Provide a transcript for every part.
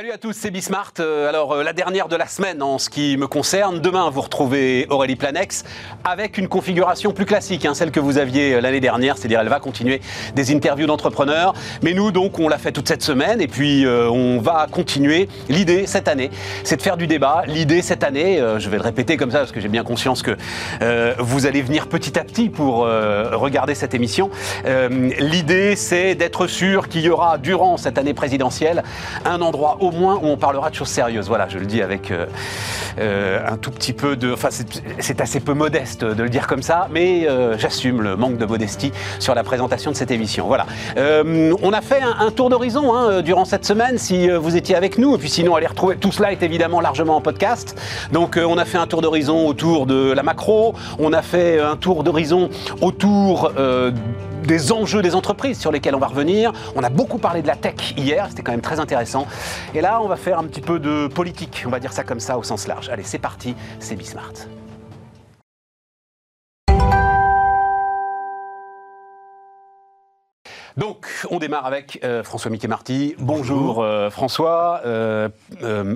Salut à tous, c'est Bismart. Euh, alors, euh, la dernière de la semaine en ce qui me concerne. Demain, vous retrouvez Aurélie Planex avec une configuration plus classique, hein, celle que vous aviez euh, l'année dernière, c'est-à-dire elle va continuer des interviews d'entrepreneurs. Mais nous, donc, on l'a fait toute cette semaine et puis on va continuer. L'idée cette année, c'est de faire du débat. L'idée cette année, je vais le répéter comme ça parce que j'ai bien conscience que vous allez venir petit à petit pour regarder cette émission. L'idée, c'est d'être sûr qu'il y aura durant cette année présidentielle un endroit moins où on parlera de choses sérieuses. Voilà, je le dis avec euh, euh, un tout petit peu de... Enfin, c'est assez peu modeste de le dire comme ça, mais euh, j'assume le manque de modestie sur la présentation de cette émission. Voilà. on a fait un, tour d'horizon hein, durant cette semaine, si vous étiez avec nous, et puis sinon, allez retrouver... Tout cela est évidemment largement en podcast. Donc, on a fait un tour d'horizon autour de la macro, on a fait un tour d'horizon autour des enjeux des entreprises sur lesquels on va revenir. On a beaucoup parlé de la tech hier, c'était quand même très intéressant. Et là, on va faire un petit peu de politique, on va dire ça comme ça au sens large. Allez, c'est parti, c'est Bismart. Donc, on démarre avec euh, François Mickey Marty. Bonjour, euh, François. Euh,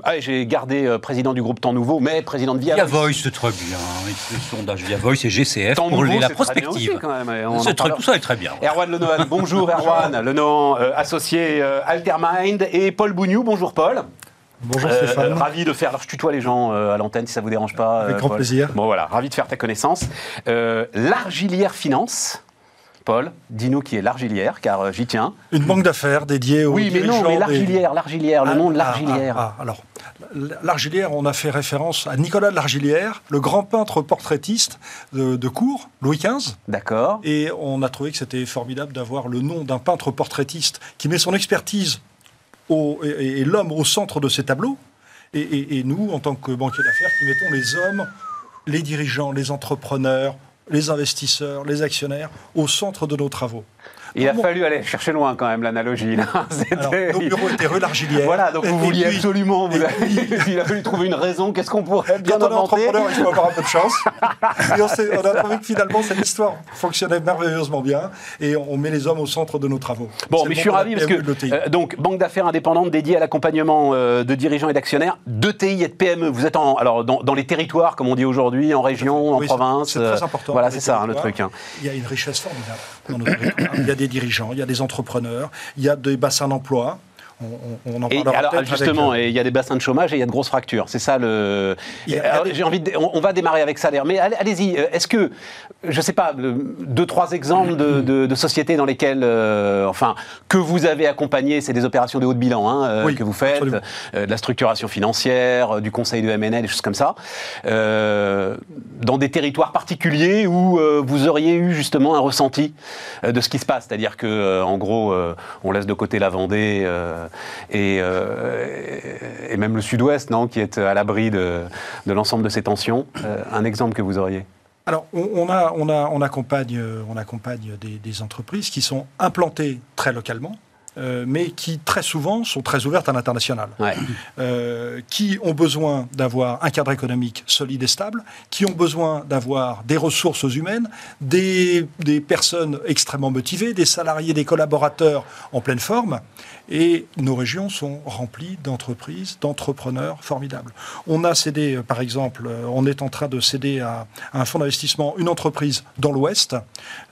ah, j'ai gardé président du groupe Temps Nouveau, mais président de Via, Via Voice. c'est très bien. Le sondage Via Voice et GCF Temps pour la prospective. C'est très, tout ça est très bien. Erwan Lenohan. bonjour Erwan. Lenohan, associé Altermind. Et Paul Bougnou. Bonjour Paul. Bonjour Stéphane. ravi de faire. Alors je tutoie les gens à l'antenne si ça vous dérange pas. Avec grand plaisir. Bon voilà, ravi de faire ta connaissance. L'Argilière Finance. Paul, dis-nous qui est l'Argilière, car euh, j'y tiens. Une banque d'affaires dédiée aux Oui, mais non, mais l'Argilière, l'Argilière, le ah, nom de ah, l'Argilière. Ah, alors, l'Argilière, on a fait référence à Nicolas de l'Argilière, le grand peintre portraitiste de, de Cours, Louis XV. D'accord. Et on a trouvé que c'était formidable d'avoir le nom d'un peintre portraitiste qui met son expertise et, l'homme au centre de ses tableaux. Et, et nous, en tant que banquier d'affaires, qui mettons les hommes, les dirigeants, les entrepreneurs, les investisseurs, les actionnaires au centre de nos travaux. Il a fallu aller chercher loin quand même l'analogie. nos bureaux étaient rue l'Argilière. Voilà, donc vous vouliez absolument. il a fallu trouver une raison. Qu'est-ce qu'on pourrait bien Quand on est entrepreneur, il faut avoir un peu de chance. et on, a trouvé que finalement cette histoire fonctionnait merveilleusement bien et on met les hommes au centre de nos travaux. Bon, mais je suis ravi parce que euh, donc banque d'affaires indépendante dédiée à l'accompagnement euh, de dirigeants et d'actionnaires, de TI et de PME. Vous êtes en, alors dans, les territoires comme on dit aujourd'hui, en région, en province. C'est très euh, important. Voilà, c'est ça hein, le truc. Hein. Il y a une richesse formidable Il y a des dirigeants, il y a des entrepreneurs, il y a des bassins d'emploi. On, en et alors, justement, euh, il y a des bassins de chômage et il y a de grosses fractures. C'est ça le. J'ai envie. De... On, va démarrer avec ça, mais allez-y. Euh, est-ce que, je ne sais pas, deux trois exemples de, sociétés dans lesquelles, euh, enfin, que vous avez accompagné, c'est des opérations de haut de bilan hein, que vous faites, de la structuration financière, du conseil de M&A, des choses comme ça, dans des territoires particuliers où vous auriez eu justement un ressenti de ce qui se passe, c'est-à-dire que, en gros, on laisse de côté la Vendée. Euh, et, même le sud-ouest, non, qui est à l'abri de, l'ensemble de ces tensions. Euh, un exemple que vous auriez alors, on, a, on, a, on accompagne, on accompagne des, entreprises qui sont implantées très localement, euh, mais qui très souvent sont très ouvertes à l'international, qui ont besoin d'avoir un cadre économique solide et stable, qui ont besoin d'avoir des ressources humaines, des, des, personnes extrêmement motivées, des salariés, des collaborateurs en pleine forme, et nos régions sont remplies d'entreprises, d'entrepreneurs formidables. On a cédé, euh, par exemple, euh, on est en train de céder à, un fonds d'investissement une entreprise dans l'Ouest,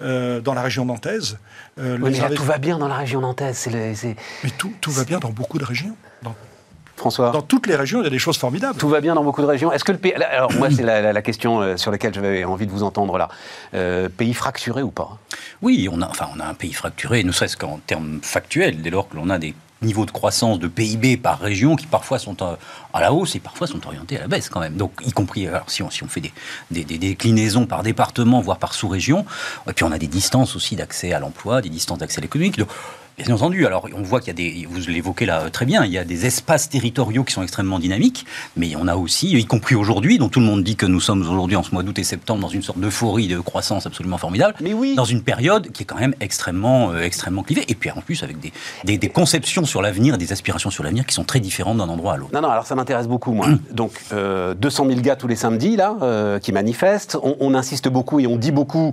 euh, dans la région nantaise. mais tout va bien dans la région nantaise. Mais tout, tout va bien dans beaucoup de régions. François Dans toutes les régions, il y a des choses formidables. Tout va bien dans beaucoup de régions. Est-ce que le pays. Alors, moi, c'est la, question sur laquelle j'avais envie de vous entendre là. pays fracturé ou pas? Oui, on a, enfin, on a un pays fracturé, ne serait-ce qu'en termes factuels, dès lors que l'on a des niveaux de croissance de PIB par région qui parfois sont à la hausse et parfois sont orientés à la baisse quand même. Donc, y compris, alors, si, on, si on fait des, des, des, déclinaisons par département, voire par sous-région, et puis on a des distances aussi d'accès à l'emploi, des distances d'accès à l'économie. Bien entendu, alors on voit qu'il y a des, vous l'évoquez là très bien, il y a des espaces territoriaux qui sont extrêmement dynamiques, mais on a aussi, y compris aujourd'hui, dont tout le monde dit que nous sommes aujourd'hui en ce mois d'août et septembre dans une sorte d'euphorie de croissance absolument formidable, mais oui. dans une période qui est quand même extrêmement, euh, extrêmement clivée, et puis en plus avec des, des, conceptions sur l'avenir, des aspirations sur l'avenir qui sont très différentes d'un endroit à l'autre. Non, non, alors ça m'intéresse beaucoup, moi. Donc, 200 euh, 000 gars tous les samedis, là, euh, qui manifestent, on, on, insiste beaucoup et on dit beaucoup,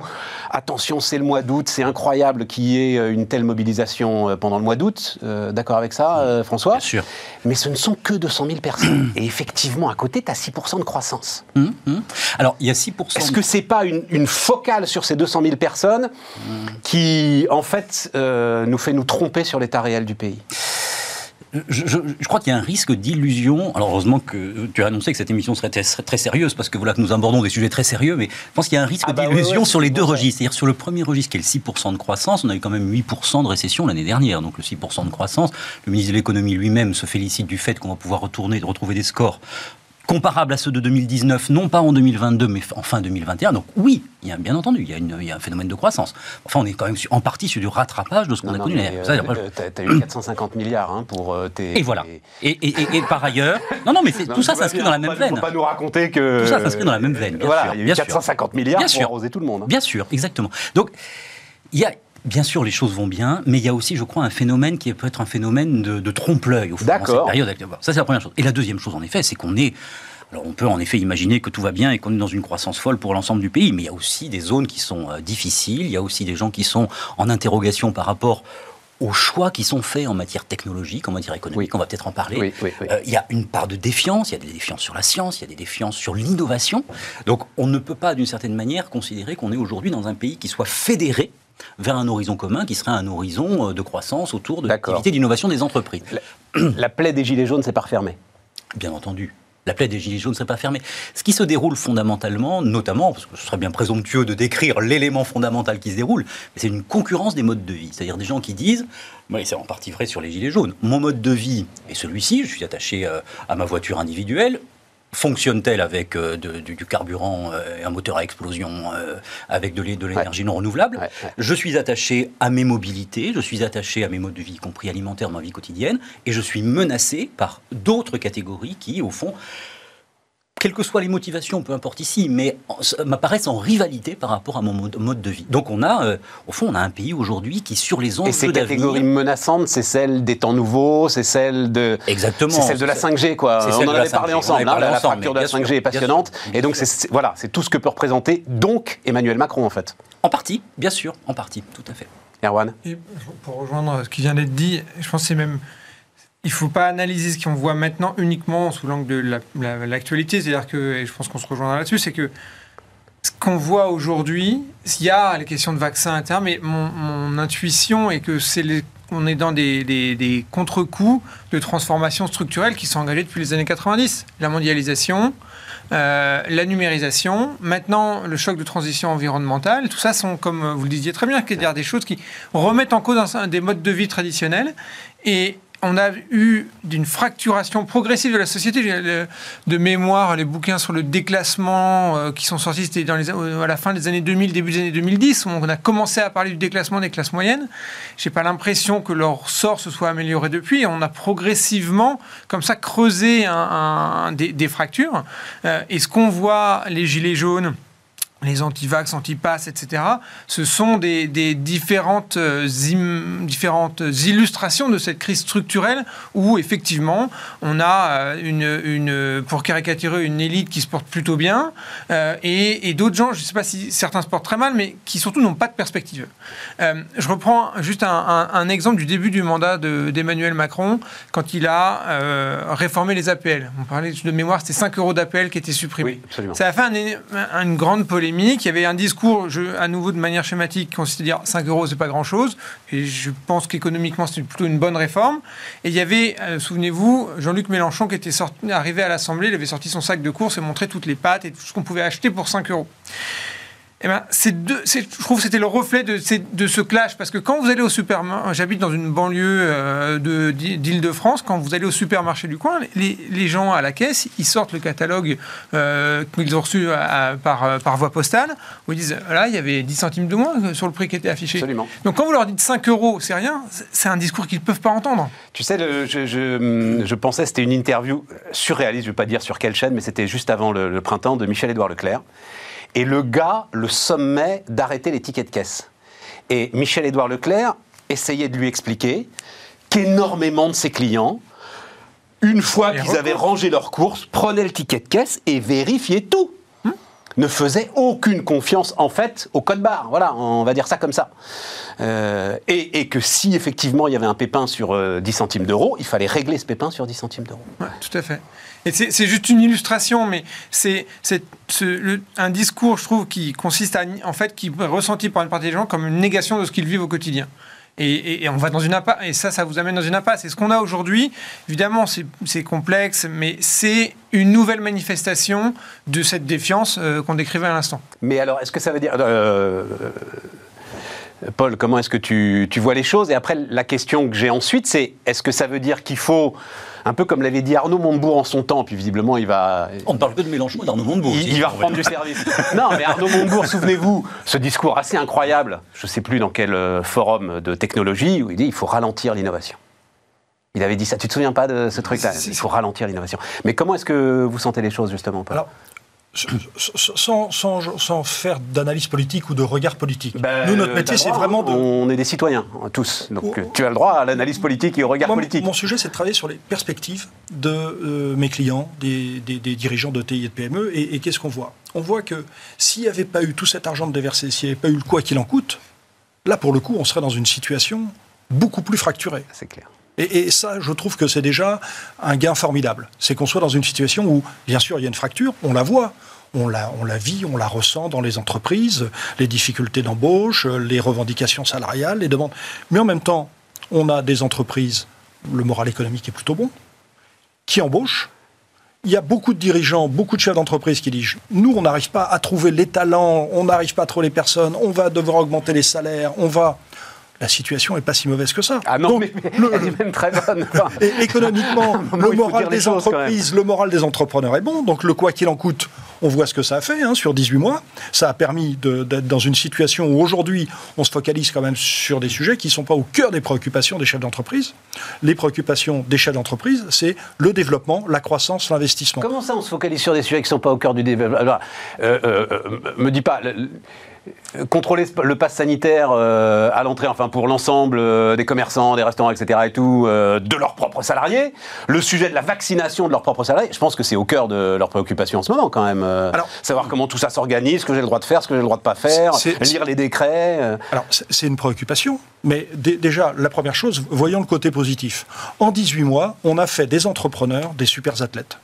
attention, c'est le mois d'août, c'est incroyable qu'il y ait une telle mobilisation pendant, pendant le mois d'août. D'accord avec ça, François Bien sûr. Mais ce ne sont que 200 000 personnes. Et effectivement, à côté, tu as 6% de croissance. Hum, hum. Alors, il y a 6%. Est-ce que c'est pas une, une, focale sur ces 200 000 personnes qui, en fait, nous fait nous tromper sur l'état réel du pays? Je, crois qu'il y a un risque d'illusion. Alors heureusement que tu as annoncé que cette émission serait très, sérieuse, parce que voilà que nous abordons des sujets très sérieux, mais je pense qu'il y a un risque ah bah d'illusion sur les deux registres. C'est-à-dire sur le premier registre qui est le 6% de croissance, on a eu quand même 8% de récession l'année dernière, donc le 6% de croissance. Le ministre de l'économie lui-même se félicite du fait qu'on va pouvoir retourner, retrouver des scores comparable à ceux de 2019, non pas en 2022, mais en fin 2021. Donc oui, il y a, bien entendu, il y, a une, il y a un phénomène de croissance. Enfin, on est quand même en partie sur du rattrapage de ce qu'on a connu. Euh, tu as, eu 450 milliards hein, pour euh, tes... Et voilà. Et, et, et, par ailleurs... Non, non, mais tout ça s'inscrit dans la même veine. Il ne faut pas nous raconter que... Tout ça s'inscrit dans la même veine, bien voilà, sûr. Il y a eu 450 milliards pour arroser tout le monde. Hein. Bien sûr, exactement. Donc, il y a Bien sûr, les choses vont bien, mais il y a aussi, je crois, un phénomène qui peut être un phénomène de, trompe-l'œil au fond, cette période. Ça, c'est la première chose. Et la deuxième chose, en effet, c'est qu'on est alors on peut en effet imaginer que tout va bien et qu'on est dans une croissance folle pour l'ensemble du pays, mais il y a aussi des zones qui sont euh, difficiles, il y a aussi des gens qui sont en interrogation par rapport aux choix qui sont faits en matière technologique, en matière économique, on va peut-être en parler. Euh, il y a une part de défiance, il y a des défiances sur la science, il y a des défiances sur l'innovation. Donc on ne peut pas d'une certaine manière considérer qu'on est aujourd'hui dans un pays qui soit fédéré vers un horizon commun qui serait un horizon euh, de croissance autour de l'activité d'innovation des entreprises. La, la plaie des Gilets jaunes s'est pas refermée Bien entendu la plaie des Gilets jaunes ne serait pas fermée. Ce qui se déroule fondamentalement, notamment, parce que ce serait bien présomptueux de décrire l'élément fondamental qui se déroule, c'est une concurrence des modes de vie. C'est-à-dire des gens qui disent, oui, c'est en partie vrai sur les Gilets jaunes, mon mode de vie est celui-ci, je suis attaché euh, à ma voiture individuelle, fonctionne-t-elle avec euh, du, carburant, euh, un moteur à explosion, avec de l'énergie non renouvelable? Je suis attaché à mes mobilités, je suis attaché à mes modes de vie, y compris alimentaires, ma vie quotidienne, et je suis menacé par d'autres catégories qui, au fond, quelles que soient les motivations, peu importe ici, mais m'apparaissent en rivalité par rapport à mon mode, de vie. Donc on a, euh, au fond, on a un pays aujourd'hui qui, sur les enjeux Et ces catégories menaçantes, c'est celle des temps nouveaux, c'est celle de... Exactement. C'est celle de la 5G, quoi. On en avait parlé ensemble, hein, la, fracture de la 5G est passionnante. et donc, c'est voilà, c'est tout ce que peut représenter, donc, Emmanuel Macron, en fait. En partie, bien sûr, en partie, tout à fait. Erwan Pour rejoindre ce qui vient d'être dit, je pense que c'est même il ne faut pas analyser ce qu'on voit maintenant uniquement sous l'angle de l'actualité. C'est-à-dire que, et je pense qu'on se rejoindra là-dessus, c'est que ce qu'on voit aujourd'hui, il y a les questions de vaccins internes, mais mon, intuition est que c'est on est dans des, contre-coups de transformation structurelle qui sont engagés depuis les années 90. La mondialisation, euh, la numérisation, maintenant le choc de transition environnementale, tout ça sont, comme vous le disiez très bien, des choses qui remettent en cause des modes de vie traditionnels. Et on a eu d'une fracturation progressive de la société. De mémoire, les bouquins sur le déclassement euh, qui sont sortis, c'était dans les, à la fin des années 2000, début des années 2010, où on a commencé à parler du déclassement des classes moyennes. J'ai pas l'impression que leur sort se soit amélioré depuis. On a progressivement, comme ça, creusé des, fractures. Euh, et ce qu'on voit, les gilets jaunes, les anti-vax, anti-pass, etc., ce sont des, différentes, euh, différentes illustrations de cette crise structurelle où, effectivement, on a euh, une, une pour caricaturer, une élite qui se porte plutôt bien euh, et, d'autres gens, je ne sais pas si certains se portent très mal, mais qui surtout n'ont pas de perspective. je reprends juste un, exemple du début du mandat d'Emmanuel Macron quand il a réformé les APL. On parlait de mémoire, c'était 5 euros d'APL qui étaient supprimés. Ça a fait une grande polémique il y avait un discours, à nouveau de manière schématique, qui consistait à dire 5 euros, c'est pas grand-chose. Et je pense qu'économiquement, c'était plutôt une bonne réforme. Et il y avait, euh, souvenez-vous, Jean-Luc Mélenchon qui était arrivé à l'Assemblée, il avait sorti son sac de course et montré toutes les pâtes et tout ce qu'on pouvait acheter pour 5 euros. Eh ben, deux, je trouve que c'était le reflet de, de, ce clash, parce que quand vous allez au supermarché, j'habite dans une banlieue euh, d'Île-de-France, quand vous allez au supermarché du coin, les, les, gens à la caisse, ils sortent le catalogue euh, qu'ils ont reçu par, par voie postale, où ils disent, là, il y avait 10 centimes de moins sur le prix qui était affiché. Absolument. Donc quand vous leur dites 5 euros, c'est rien, c'est un discours qu'ils ne peuvent pas entendre. Tu sais, je, je, je, pensais, c'était une interview surréaliste, je ne vais pas dire sur quelle chaîne, mais c'était juste avant le, le printemps de Michel-Édouard Leclerc. Et le gars le sommait d'arrêter les tickets de caisse. Et Michel-Édouard Leclerc essayait de lui expliquer qu'énormément de ses clients, une fois qu'ils avaient rangé leurs courses, prenaient le ticket de caisse et vérifiaient tout. ne faisait aucune confiance en fait au code barre. Voilà, on va dire ça comme ça. Euh, et, que si effectivement il y avait un pépin sur 10 euh, centimes d'euros, il fallait régler ce pépin sur 10 centimes d'euros. tout à fait. Et c'est juste une illustration, mais c'est un discours, je trouve, qui consiste à, en fait, qui est ressenti par une partie des gens comme une négation de ce qu'ils vivent au quotidien. Et, on va dans une impasse, et ça, ça vous amène dans une impasse. Et ce qu'on a aujourd'hui, évidemment, c'est complexe, mais c'est une nouvelle manifestation de cette défiance euh, qu'on décrivait à l'instant. Mais alors, est-ce que ça veut dire... Euh, Paul, comment est-ce que tu, vois les choses? Et après, la question que j'ai ensuite, c'est est-ce que ça veut dire qu'il faut un peu comme l'avait dit Arnaud Montebourg en son temps, puis visiblement il va... On ne parle que de Mélenchon et d'Arnaud Montebourg. Il, va reprendre du service. non, mais Arnaud Montebourg, souvenez-vous, ce discours assez incroyable, je ne sais plus dans quel euh, forum de technologie, où il dit il faut ralentir l'innovation. Il avait dit ça. Tu te souviens pas de ce truc-là? Il faut ralentir l'innovation. Mais comment est-ce que vous sentez les choses justement Paul? Sans, sans, sans, faire d'analyse politique ou de regard politique. Ben, Nous, notre métier, c'est vraiment de... On est des citoyens, tous. Donc oh. tu as le droit à l'analyse politique et au regard politique. Mon sujet, c'est de travailler sur les perspectives de euh, mes clients, des, des, dirigeants de TI et de PME. Et, et qu'est-ce qu'on voit? On voit que s'il n'y avait pas eu tout cet argent de déversé, s'il n'y avait pas eu le quoi qu'il en coûte, là, pour le coup, on serait dans une situation beaucoup plus fracturée. C'est clair. Et, ça, je trouve que c'est déjà un gain formidable. C'est qu'on soit dans une situation où, bien sûr, il y a une fracture, on la voit, on la, on la vit, on la ressent dans les entreprises, les difficultés d'embauche, les revendications salariales, les demandes. Mais en même temps, on a des entreprises, le moral économique est plutôt bon, qui embauchent. Il y a beaucoup de dirigeants, beaucoup de chefs d'entreprise qui disent Nous, on n'arrive pas à trouver les talents, on n'arrive pas à trouver les personnes, on va devoir augmenter les salaires, on va la situation n'est pas si mauvaise que ça. Ah non, mais, elle est même très bonne. économiquement, le moral des entreprises, le moral des entrepreneurs est bon. Donc le quoi qu'il en coûte, on voit ce que ça a fait hein, sur 18 mois. Ça a permis d'être dans une situation où aujourd'hui, on se focalise quand même sur des sujets qui ne sont pas au cœur des préoccupations des chefs d'entreprise. Les préoccupations des chefs d'entreprise, c'est le développement, la croissance, l'investissement. Comment ça, on se focalise sur des sujets qui ne sont pas au cœur du développement? Euh, euh, euh, Me dis pas contrôler le pass sanitaire euh, à l'entrée, enfin pour l'ensemble euh, des commerçants, des restaurants, etc. et tout, euh, de leurs propres salariés, le sujet de la vaccination de leurs propres salariés, je pense que c'est au cœur de leurs préoccupations en ce moment quand même. Alors, savoir comment tout ça s'organise, ce que j'ai le droit de faire, ce que j'ai le droit de pas faire, lire les décrets. Alors c'est une préoccupation, mais déjà la première chose, voyons le côté positif. En 18 mois, on a fait des entrepreneurs des super athlètes.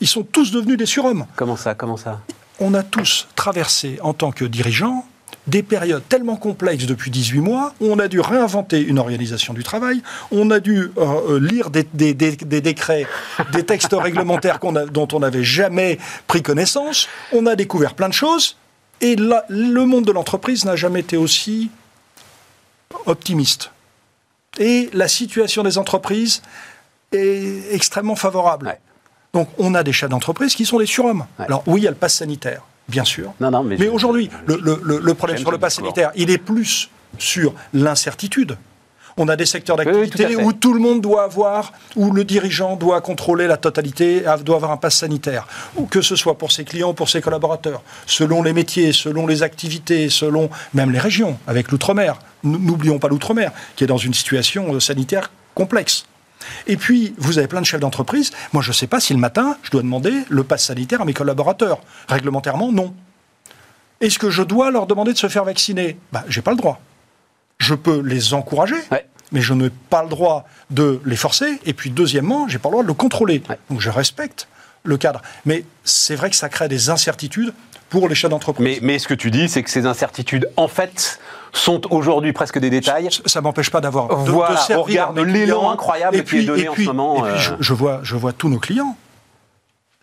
Ils sont tous devenus des surhommes. Comment ça Comment ça? On a tous traversé en tant que dirigeants des périodes tellement complexes depuis 18 mois, où on a dû réinventer une organisation du travail, on a dû euh, euh, lire des, décrets, des textes réglementaires dont on n'avait jamais pris connaissance, on a découvert plein de choses, et le monde de l'entreprise n'a jamais été aussi optimiste. Et la situation des entreprises est extrêmement favorable. Donc on a des chefs d'entreprise qui sont des surhommes. Alors oui, il y a le pass sanitaire, bien sûr. Non, non, mais, mais aujourd'hui, le, problème sur le pass sanitaire, il est plus sur l'incertitude. On a des secteurs d'activité où tout le monde doit avoir, où le dirigeant doit contrôler la totalité, doit avoir un pass sanitaire, ou que ce soit pour ses clients, pour ses collaborateurs, selon les métiers, selon les activités, selon même les régions, avec l'outre-mer. N'oublions pas l'outre-mer, qui est dans une situation sanitaire complexe. Et puis, vous avez plein de chefs d'entreprise. Moi, je ne sais pas si le matin, je dois demander le pass sanitaire à mes collaborateurs. Réglementairement, non. Est-ce que je dois leur demander de se faire vacciner? Ben, Je n'ai pas le droit. Je peux les encourager, mais je n'ai pas le droit de les forcer. Et puis, deuxièmement, je n'ai pas le droit de le contrôler. Donc, je respecte le cadre. Mais c'est vrai que ça crée des incertitudes pour les chefs d'entreprise. Mais, mais ce que tu dis, c'est que ces incertitudes, en fait, sont aujourd'hui presque des détails. Ça, ne m'empêche pas d'avoir de, voilà, de de l'élan incroyable et puis, qui est donné en ce moment. Et puis, euh. je, vois, je vois tous nos clients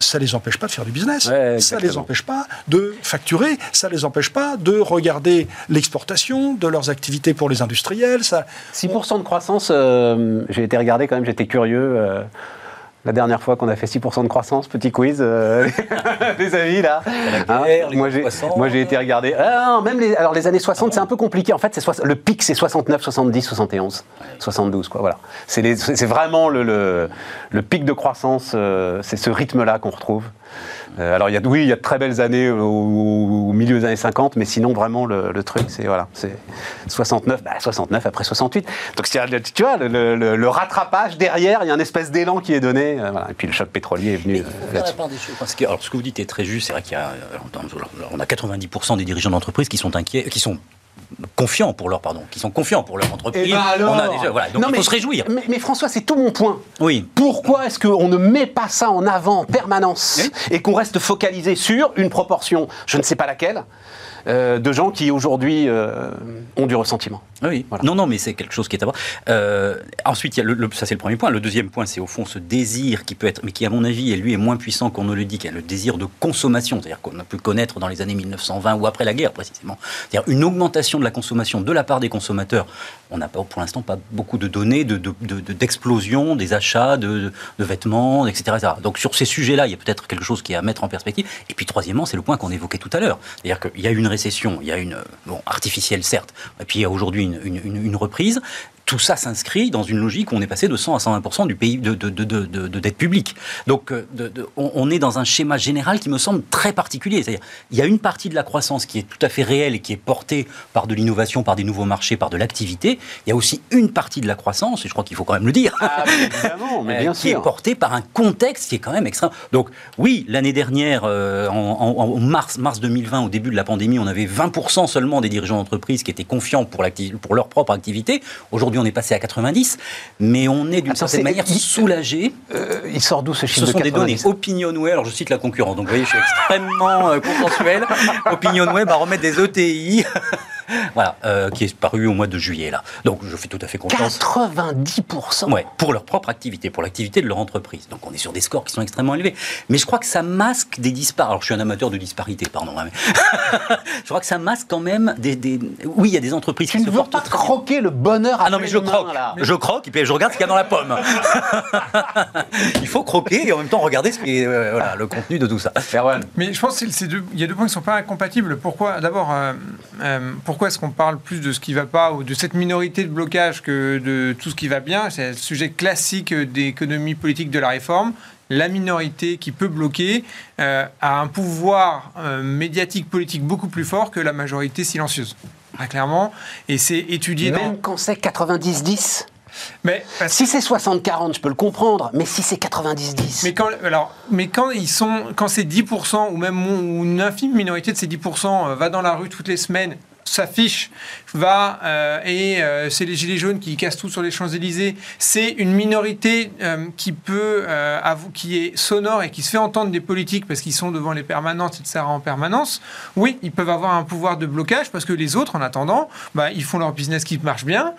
ça les empêche pas de faire du business. Ça ça les empêche pas de facturer. Ça les empêche pas de regarder l'exportation de leurs activités pour les industriels. Ça... 6% de croissance, euh, j'ai été regardé quand même, j'étais curieux. Euh, la dernière fois qu'on a fait 6% de croissance, petit quiz, euh, les amis là. Hein moi j'ai été regarder. Ah, même les, alors les années 60, c'est un peu compliqué. En fait, le pic c'est 69, 70, 71, 72 quoi. Voilà. C'est vraiment le, le, pic de croissance. Euh, c'est ce rythme là qu'on retrouve. Euh, alors, il y a, oui, il y a de très belles années au, milieu des années 50, mais sinon, vraiment, le, truc, c'est voilà, c'est 69, 69 après 68. Donc, tu vois, le, rattrapage derrière, il y a une espèce d'élan qui est donné. Et puis, le choc pétrolier est venu. Parce que, alors, ce que vous dites est très juste. C'est vrai qu'il y a, on a 90% des dirigeants d'entreprise qui sont inquiets, qui sont confiants pour leur pardon, qui sont confiants pour leur entreprise. Eh ben on a déjà, voilà, donc il faut se réjouir. Mais, François, c'est tout mon point. Oui. Pourquoi est-ce qu'on ne met pas ça en avant en permanence et qu'on reste focalisé sur une proportion, je ne sais pas laquelle, euh, de gens qui aujourd'hui euh, ont du ressentiment. Oui, non, non, mais c'est quelque chose qui est à voir. Euh, ensuite, il y a le, ça c'est le premier point. Le deuxième point, c'est au fond ce désir qui peut être, mais qui à mon avis, et lui est moins puissant qu'on ne le dit, qui est le désir de consommation, c'est-à-dire qu'on a pu connaître dans les années 1920 ou après la guerre précisément. C'est-à-dire une augmentation de la consommation de la part des consommateurs. On n'a pas, pour l'instant pas beaucoup de données d'explosion de, des achats de, vêtements, etc., Donc sur ces sujets-là, il y a peut-être quelque chose qui est à mettre en perspective. Et puis troisièmement, c'est le point qu'on évoquait tout à l'heure. C'est-à-dire qu'il y a une récession, il y a une, bon, artificielle certes, et puis il y a aujourd'hui une, reprise tout ça s'inscrit dans une logique où on est passé de 100 à 120 du pays de, de, dette publique. Donc euh, on, est dans un schéma général qui me semble très particulier. C'est-à-dire il y a une partie de la croissance qui est tout à fait réelle et qui est portée par de l'innovation, par des nouveaux marchés, par de l'activité. Il y a aussi une partie de la croissance, et je crois qu'il faut quand même le dire, ah, mais bien qui est portée par un contexte qui est quand même extrême. Donc oui, l'année dernière, euh, en, mars, mars 2020, au début de la pandémie, on avait 20 seulement des dirigeants d'entreprise qui étaient confiants pour, pour leur propre activité. Aujourd'hui, on est passé à 90, mais on est d'une certaine manière soulagé. Euh, il sort d'où ce chiffre Ce sont des données Opinionway, alors je cite la concurrence, donc vous voyez, je suis extrêmement euh, consensuel. Opinionway va remettre des ETI voilà, euh, qui est paru au mois de juillet là. Donc je fais tout à fait confiance. 90% Ouais, pour leur propre activité, pour l'activité de leur entreprise. Donc on est sur des scores qui sont extrêmement élevés. Mais je crois que ça masque des disparités. Alors je suis un amateur de disparité, pardon. Hein, je crois que ça masque quand même des. Oui, il y a des entreprises tu qui ne veux pas croquer le bonheur à Ah non, mais je croque. Là. Je croque et puis je regarde ce qu'il y a dans la pomme. il faut croquer et en même temps regarder ce qui est euh, voilà, le contenu de tout ça. Mais je pense qu'il y a deux points qui ne sont pas incompatibles. Pourquoi? D'abord, euh, pourquoi pourquoi est-ce qu'on parle plus de ce qui ne va pas ou de cette minorité de blocage que de tout ce qui va bien? C'est le sujet classique d'économie politique de la réforme. La minorité qui peut bloquer euh, a un pouvoir euh, médiatique politique beaucoup plus fort que la majorité silencieuse. Très clairement. Et c'est étudié Même quand c'est 90-10 mais si c'est 60-40, je peux le comprendre, mais si c'est 90-10. Mais quand, alors, mais quand ils sont, quand c'est 10% ou même une infime minorité de ces 10% euh, va dans la rue toutes les semaines s'affiche, va, euh, et euh, c'est les Gilets jaunes qui cassent tout sur les Champs-Élysées, c'est une minorité euh, qui peut, qui est sonore et qui se fait entendre des politiques parce qu'ils sont devant les permanentes, etc., en permanence, oui, ils peuvent avoir un pouvoir de blocage parce que les autres, en attendant, bah, ils font leur business qui marche bien,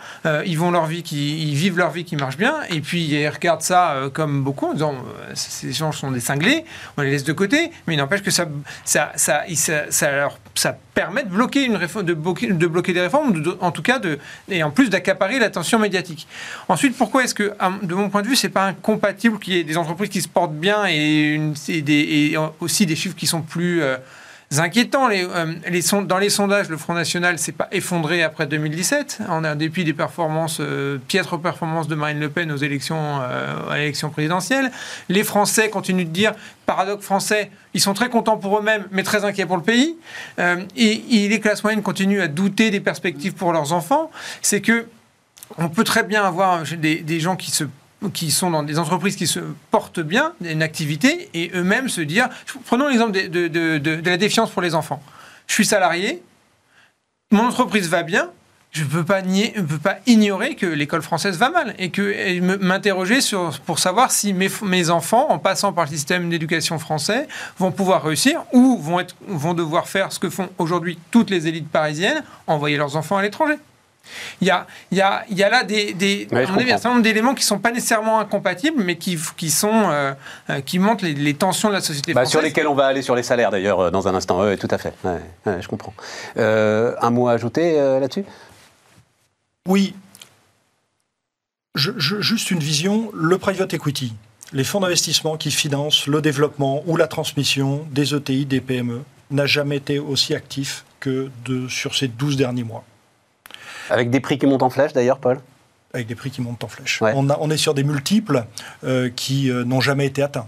ils vont leur vie ils vivent leur vie qui marche bien, et puis ils regardent ça comme beaucoup en disant, ces gens sont des cinglés, on les laisse de côté, mais il n'empêche que ça, ça, ça, leur, ça permet de bloquer une de bloquer des réformes, en tout cas, et en plus d'accaparer l'attention médiatique. Ensuite, pourquoi est-ce que, de mon point de vue, c'est pas incompatible qu'il y ait des entreprises qui se portent bien et, aussi des chiffres qui sont plus euh, inquiétants. Euh, dans les sondages, le Front National s'est pas effondré après 2017, en dépit des performances, euh, piètres performances de Marine Le Pen aux élections, présidentielle. Les Français continuent de dire, paradoxe français, ils sont très contents pour eux-mêmes, mais très inquiets pour le pays. Euh, et, les classes moyennes continuent à douter des perspectives pour leurs enfants. C'est que on peut très bien avoir des, gens qui se qui sont dans des entreprises qui se portent bien, une activité, et eux-mêmes se dire, prenons l'exemple de, la défiance pour les enfants. Je suis salarié, mon entreprise va bien, je ne peux pas ignorer que l'école française va mal et que m'interroger pour savoir si mes, enfants, en passant par le système d'éducation français, vont pouvoir réussir ou vont devoir faire ce que font aujourd'hui toutes les élites parisiennes, envoyer leurs enfants à l'étranger. Il y a, il y a, il y a là des, des un certain nombre d'éléments qui ne sont pas nécessairement incompatibles, mais qui, qui, sont, euh, euh, qui montrent les, tensions de la société bah, française. Sur lesquelles on va aller sur les salaires d'ailleurs euh, dans un instant. Oui, tout à fait. je comprends. un mot à ajouter là-dessus? Oui. juste une vision, le private equity, les fonds d'investissement qui financent le développement ou la transmission des ETI, des PME, n'a jamais été aussi actif que de, sur ces 12 derniers mois. Avec des prix qui montent en flèche d'ailleurs, Paul? Avec des prix qui montent en flèche. On, est sur des multiples euh, qui euh, n'ont jamais été atteints.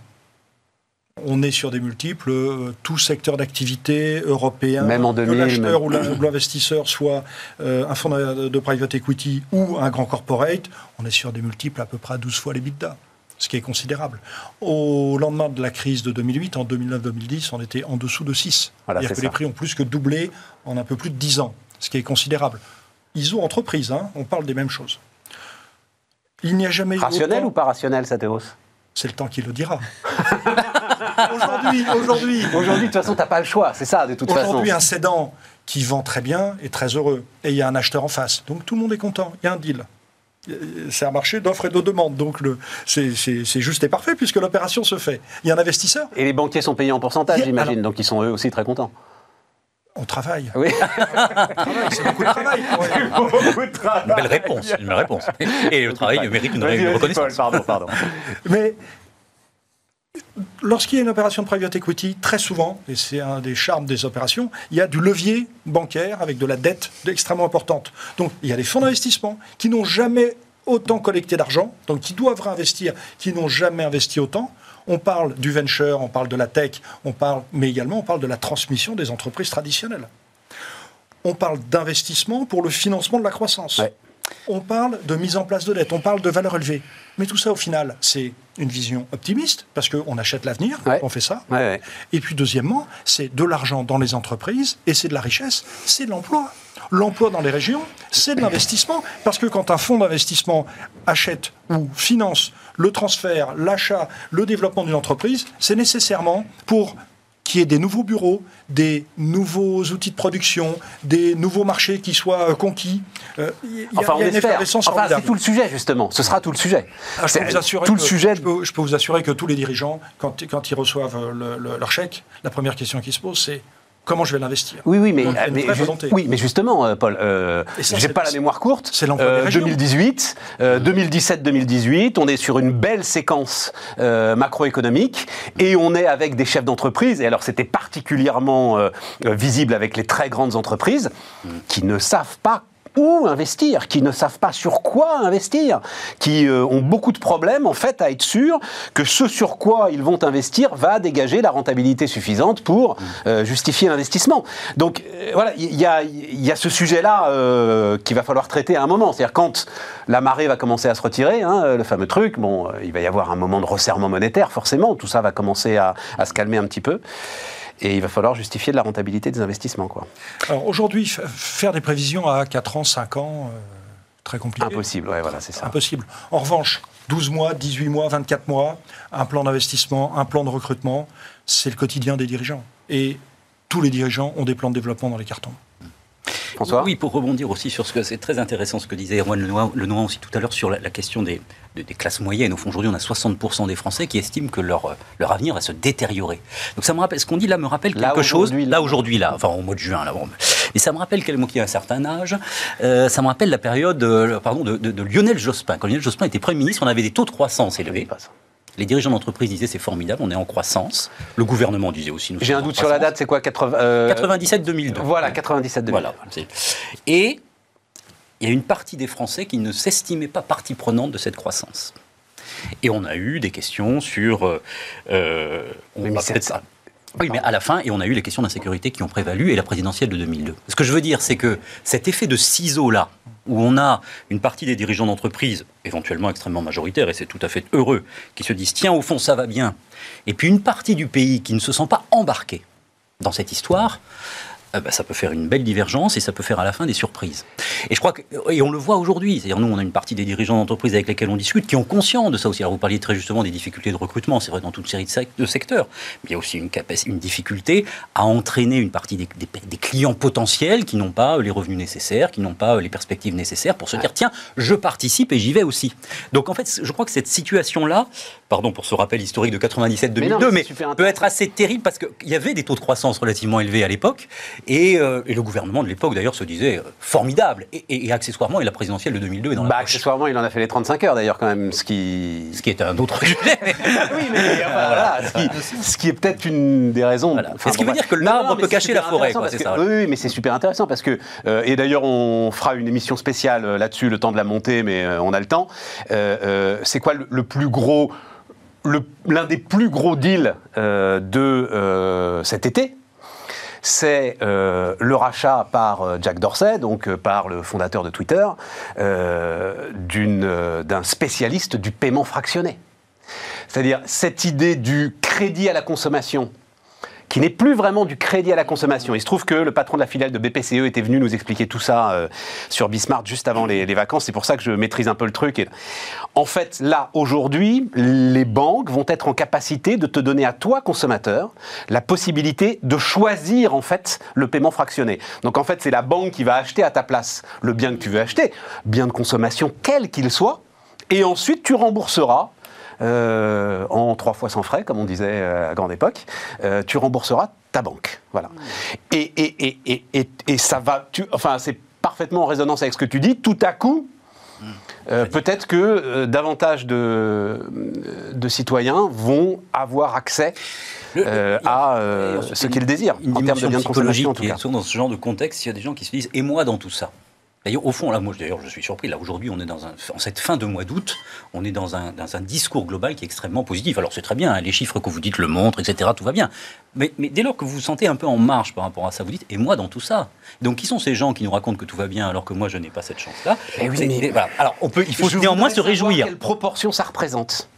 on est sur des multiples, euh, tout secteur d'activité européen, même en 2000, que l'acheteur ou l'investisseur soit un fonds de, private equity ou un grand corporate, on est sur des multiples à peu près à 12 fois les bidas, ce qui est considérable. Au lendemain de la crise de 2008, en 2009-2010, on était en dessous de 6. C'est-à-dire que les prix ont plus que doublé en un peu plus de 10 ans, ce qui est considérable. ISO entreprise, hein, on parle des mêmes choses. Il n'y a jamais Rationnel ou pas rationnel cette hausse C'est le temps qui le dira. aujourd'hui, aujourd'hui. Aujourd'hui, de toute façon, tu n'as pas le choix, c'est ça, de toute façon. Aujourd'hui, un cédant qui vend très bien est très heureux. Et il y a un acheteur en face. Donc tout le monde est content. Il y a un deal. C'est un marché d'offres et de demandes. Donc c'est juste et parfait puisque l'opération se fait. Il y a un investisseur. Et les banquiers sont payés en pourcentage, j'imagine. Donc ils sont eux aussi très contents. On travaille. Oui. c'est beaucoup de travail. beaucoup de travail. Une belle réponse. Une belle réponse. Et le travail mérite une, reconnaissance. Pardon, pardon. Mais Lorsqu'il y a une opération de private equity, très souvent, et c'est un des charmes des opérations, il y a du levier bancaire avec de la dette extrêmement importante. Donc il y a des fonds d'investissement qui n'ont jamais autant collecté d'argent, donc qui doivent réinvestir, qui n'ont jamais investi autant. On parle du venture, on parle de la tech, on parle, mais également on parle de la transmission des entreprises traditionnelles. On parle d'investissement pour le financement de la croissance. On parle de mise en place de dette, on parle de valeur élevée. Mais tout ça, au final, c'est une vision optimiste, parce qu'on achète l'avenir, on fait ça. Et puis, deuxièmement, c'est de l'argent dans les entreprises, et c'est de la richesse, c'est de l'emploi. L'emploi dans les régions, c'est de l'investissement, parce que quand un fonds d'investissement achète ou finance le transfert, l'achat, le développement d'une entreprise, c'est nécessairement pour qu'il y ait des nouveaux bureaux, des nouveaux outils de production, des nouveaux marchés qui soient euh, conquis. Euh, enfin, on espère. Enfin, c'est tout le sujet, justement. Ce sera tout le sujet. Ah, je, peux vous assurer tout que, le sujet... Je peux, vous assurer que tous les dirigeants, quand, quand ils reçoivent leur chèque, la première question qui se pose, c'est comment je vais l'investir. Oui, oui, mais, oui, mais justement, euh, Paul, euh, j'ai pas la mémoire courte. C'est euh, 2018, 2017-2018, euh, on est sur une belle séquence macroéconomique et on est avec des chefs d'entreprise. Et alors, c'était particulièrement visible avec les très grandes entreprises qui ne savent pas où investir, qui ne savent pas sur quoi investir, qui euh, ont beaucoup de problèmes en fait à être sûrs que ce sur quoi ils vont investir va dégager la rentabilité suffisante pour euh, justifier l'investissement. Donc euh, voilà, il y, a, ce sujet-là qu'il va falloir traiter à un moment. C'est-à-dire quand la marée va commencer à se retirer, hein, le fameux truc, bon, il va y avoir un moment de resserrement monétaire forcément, tout ça va commencer à, à se calmer un petit peu et il va falloir justifier de la rentabilité des investissements. Quoi. Alors aujourd'hui, faire des prévisions à 4 ans, 5 ans, euh, très compliqué. Impossible, ouais, voilà, c'est ça. Impossible. En revanche, 12 mois, 18 mois, 24 mois, un plan d'investissement, un plan de recrutement, c'est le quotidien des dirigeants. Et tous les dirigeants ont des plans de développement dans les cartons. Oui, pour rebondir aussi sur ce que c'est très intéressant ce que disait Erwan Lenoir, aussi tout à l'heure sur la, question des, classes moyennes. Au fond, aujourd'hui, on a 60% des Français qui estiment que leur, leur avenir va se détériorer. Donc ça me rappelle, ce qu'on dit là me rappelle quelque chose. Là, aujourd'hui, là, enfin au mois de juin, là. Et ça me rappelle quelqu'un qui a un certain âge. Euh, ça me rappelle la période euh, pardon, de, de, Lionel Jospin. Quand Lionel Jospin était Premier ministre, on avait des taux de croissance élevés. Les dirigeants d'entreprise disaient c'est formidable, on est en croissance. Le gouvernement disait aussi. J'ai un doute sur la date, c'est quoi 97-2002. Euh, voilà, 97-2002. Voilà. Et il y a une partie des Français qui ne s'estimaient pas partie prenante de cette croissance. Et on a eu des questions sur. Euh, euh on va ça. Oui, mais à la fin, et on a eu les questions d'insécurité qui ont prévalu et la présidentielle de 2002. Ce que je veux dire, c'est que cet effet de ciseau-là, où on a une partie des dirigeants d'entreprise, éventuellement extrêmement majoritaire, et c'est tout à fait heureux, qui se disent tiens, au fond, ça va bien, et puis une partie du pays qui ne se sent pas embarqué dans cette histoire, bah, ça peut faire une belle divergence et ça peut faire à la fin des surprises. Et je crois que, et on le voit aujourd'hui, c'est-à-dire nous, on a une partie des dirigeants d'entreprise avec lesquels on discute qui ont conscience de ça aussi. Alors vous parliez très justement des difficultés de recrutement, c'est vrai dans toute série de, secteurs, mais il y a aussi une, une difficulté à entraîner une partie des, des, clients potentiels qui n'ont pas les revenus nécessaires, qui n'ont pas les perspectives nécessaires pour se dire tiens, je participe et j'y vais aussi. Donc en fait, je crois que cette situation-là, pardon pour ce rappel historique de 97-2002, mais, mais peut être assez terrible parce qu'il y avait des taux de croissance relativement élevés à l'époque euh, et, le gouvernement de l'époque, d'ailleurs, se disait euh, formidable. Et, accessoirement, et la présidentielle de 2002 est dans la bah, Accessoirement, il en a fait les 35 heures, d'ailleurs, quand même, ce qui... Ce qui est un autre sujet. oui, mais voilà, ce, qui, est peut-être une des raisons... ce qui veut dire que l'arbre peut cacher la forêt, quoi, ça. Oui, mais c'est super intéressant, parce que... Euh, et d'ailleurs, on fera une émission spéciale là-dessus, le temps de la montée, mais on a le temps. c'est quoi le plus gros l'un des plus gros deals de cet été, c'est le rachat par Jack Dorsey, donc par le fondateur de Twitter, d'un spécialiste du paiement fractionné. C'est-à-dire cette idée du crédit à la consommation qui n'est plus vraiment du crédit à la consommation. Il se trouve que le patron de la filiale de BPCE était venu nous expliquer tout ça euh, sur Bismarck juste avant les, vacances. C'est pour ça que je maîtrise un peu le truc. Et en fait, là, aujourd'hui, les banques vont être en capacité de te donner à toi, consommateur, la possibilité de choisir, en fait, le paiement fractionné. Donc, en fait, c'est la banque qui va acheter à ta place le bien que tu veux acheter, bien de consommation quel qu'il soit, et ensuite, tu rembourseras euh, en trois fois sans frais, comme on disait euh, à grande époque, euh, tu rembourseras ta banque. Voilà. Et, et, et, et ça va, tu, enfin, c'est parfaitement en résonance avec ce que tu dis. Tout à coup, peut-être que davantage de, de, citoyens vont avoir accès à ce qu'ils désirent, en termes de bien de consommation en tout cas. Dans ce genre de contexte, il y a des gens qui se disent « et moi dans tout ça ?» D'ailleurs, au fond, là, moi, d'ailleurs, je suis surpris. Là, aujourd'hui, on est dans un, en cette fin de mois d'août, on est dans un, dans un discours global qui est extrêmement positif. Alors, c'est très bien, hein, les chiffres que vous dites le montrent, etc., tout va bien. Mais, mais, dès lors que vous vous sentez un peu en marge par rapport à ça, vous dites, et moi dans tout ça Donc, qui sont ces gens qui nous racontent que tout va bien alors que moi, je n'ai pas cette chance-là? Eh oui, voilà. Alors, on peut, il faut néanmoins se réjouir. Quelle proportion ça représente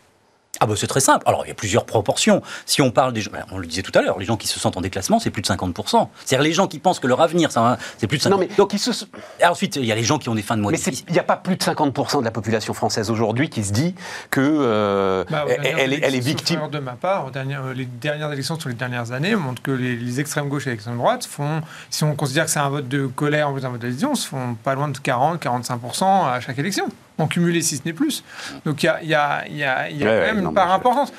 ah bah c'est très simple. Alors il y a plusieurs proportions. Si on parle des gens, on le disait tout à l'heure, les gens qui se sentent en déclassement, c'est plus de 50%. C'est-à-dire les gens qui pensent que leur avenir, c'est plus de 50%. Non mais donc ils se... ensuite il y a les gens qui ont des fins de mois. Mais il n'y a pas plus de 50% de la population française aujourd'hui qui se dit que euh, bah, elle, est, victime. De ma part, euh, les dernières élections sur les dernières années montrent que les, extrêmes gauches et les extrêmes droites font, si on considère que c'est un vote de colère en plus d'un vote d'adhésion, se font pas loin de 40-45% à chaque élection en cumulé si ce n'est plus. Donc il y a, y a, y a, y a quand même une part importante.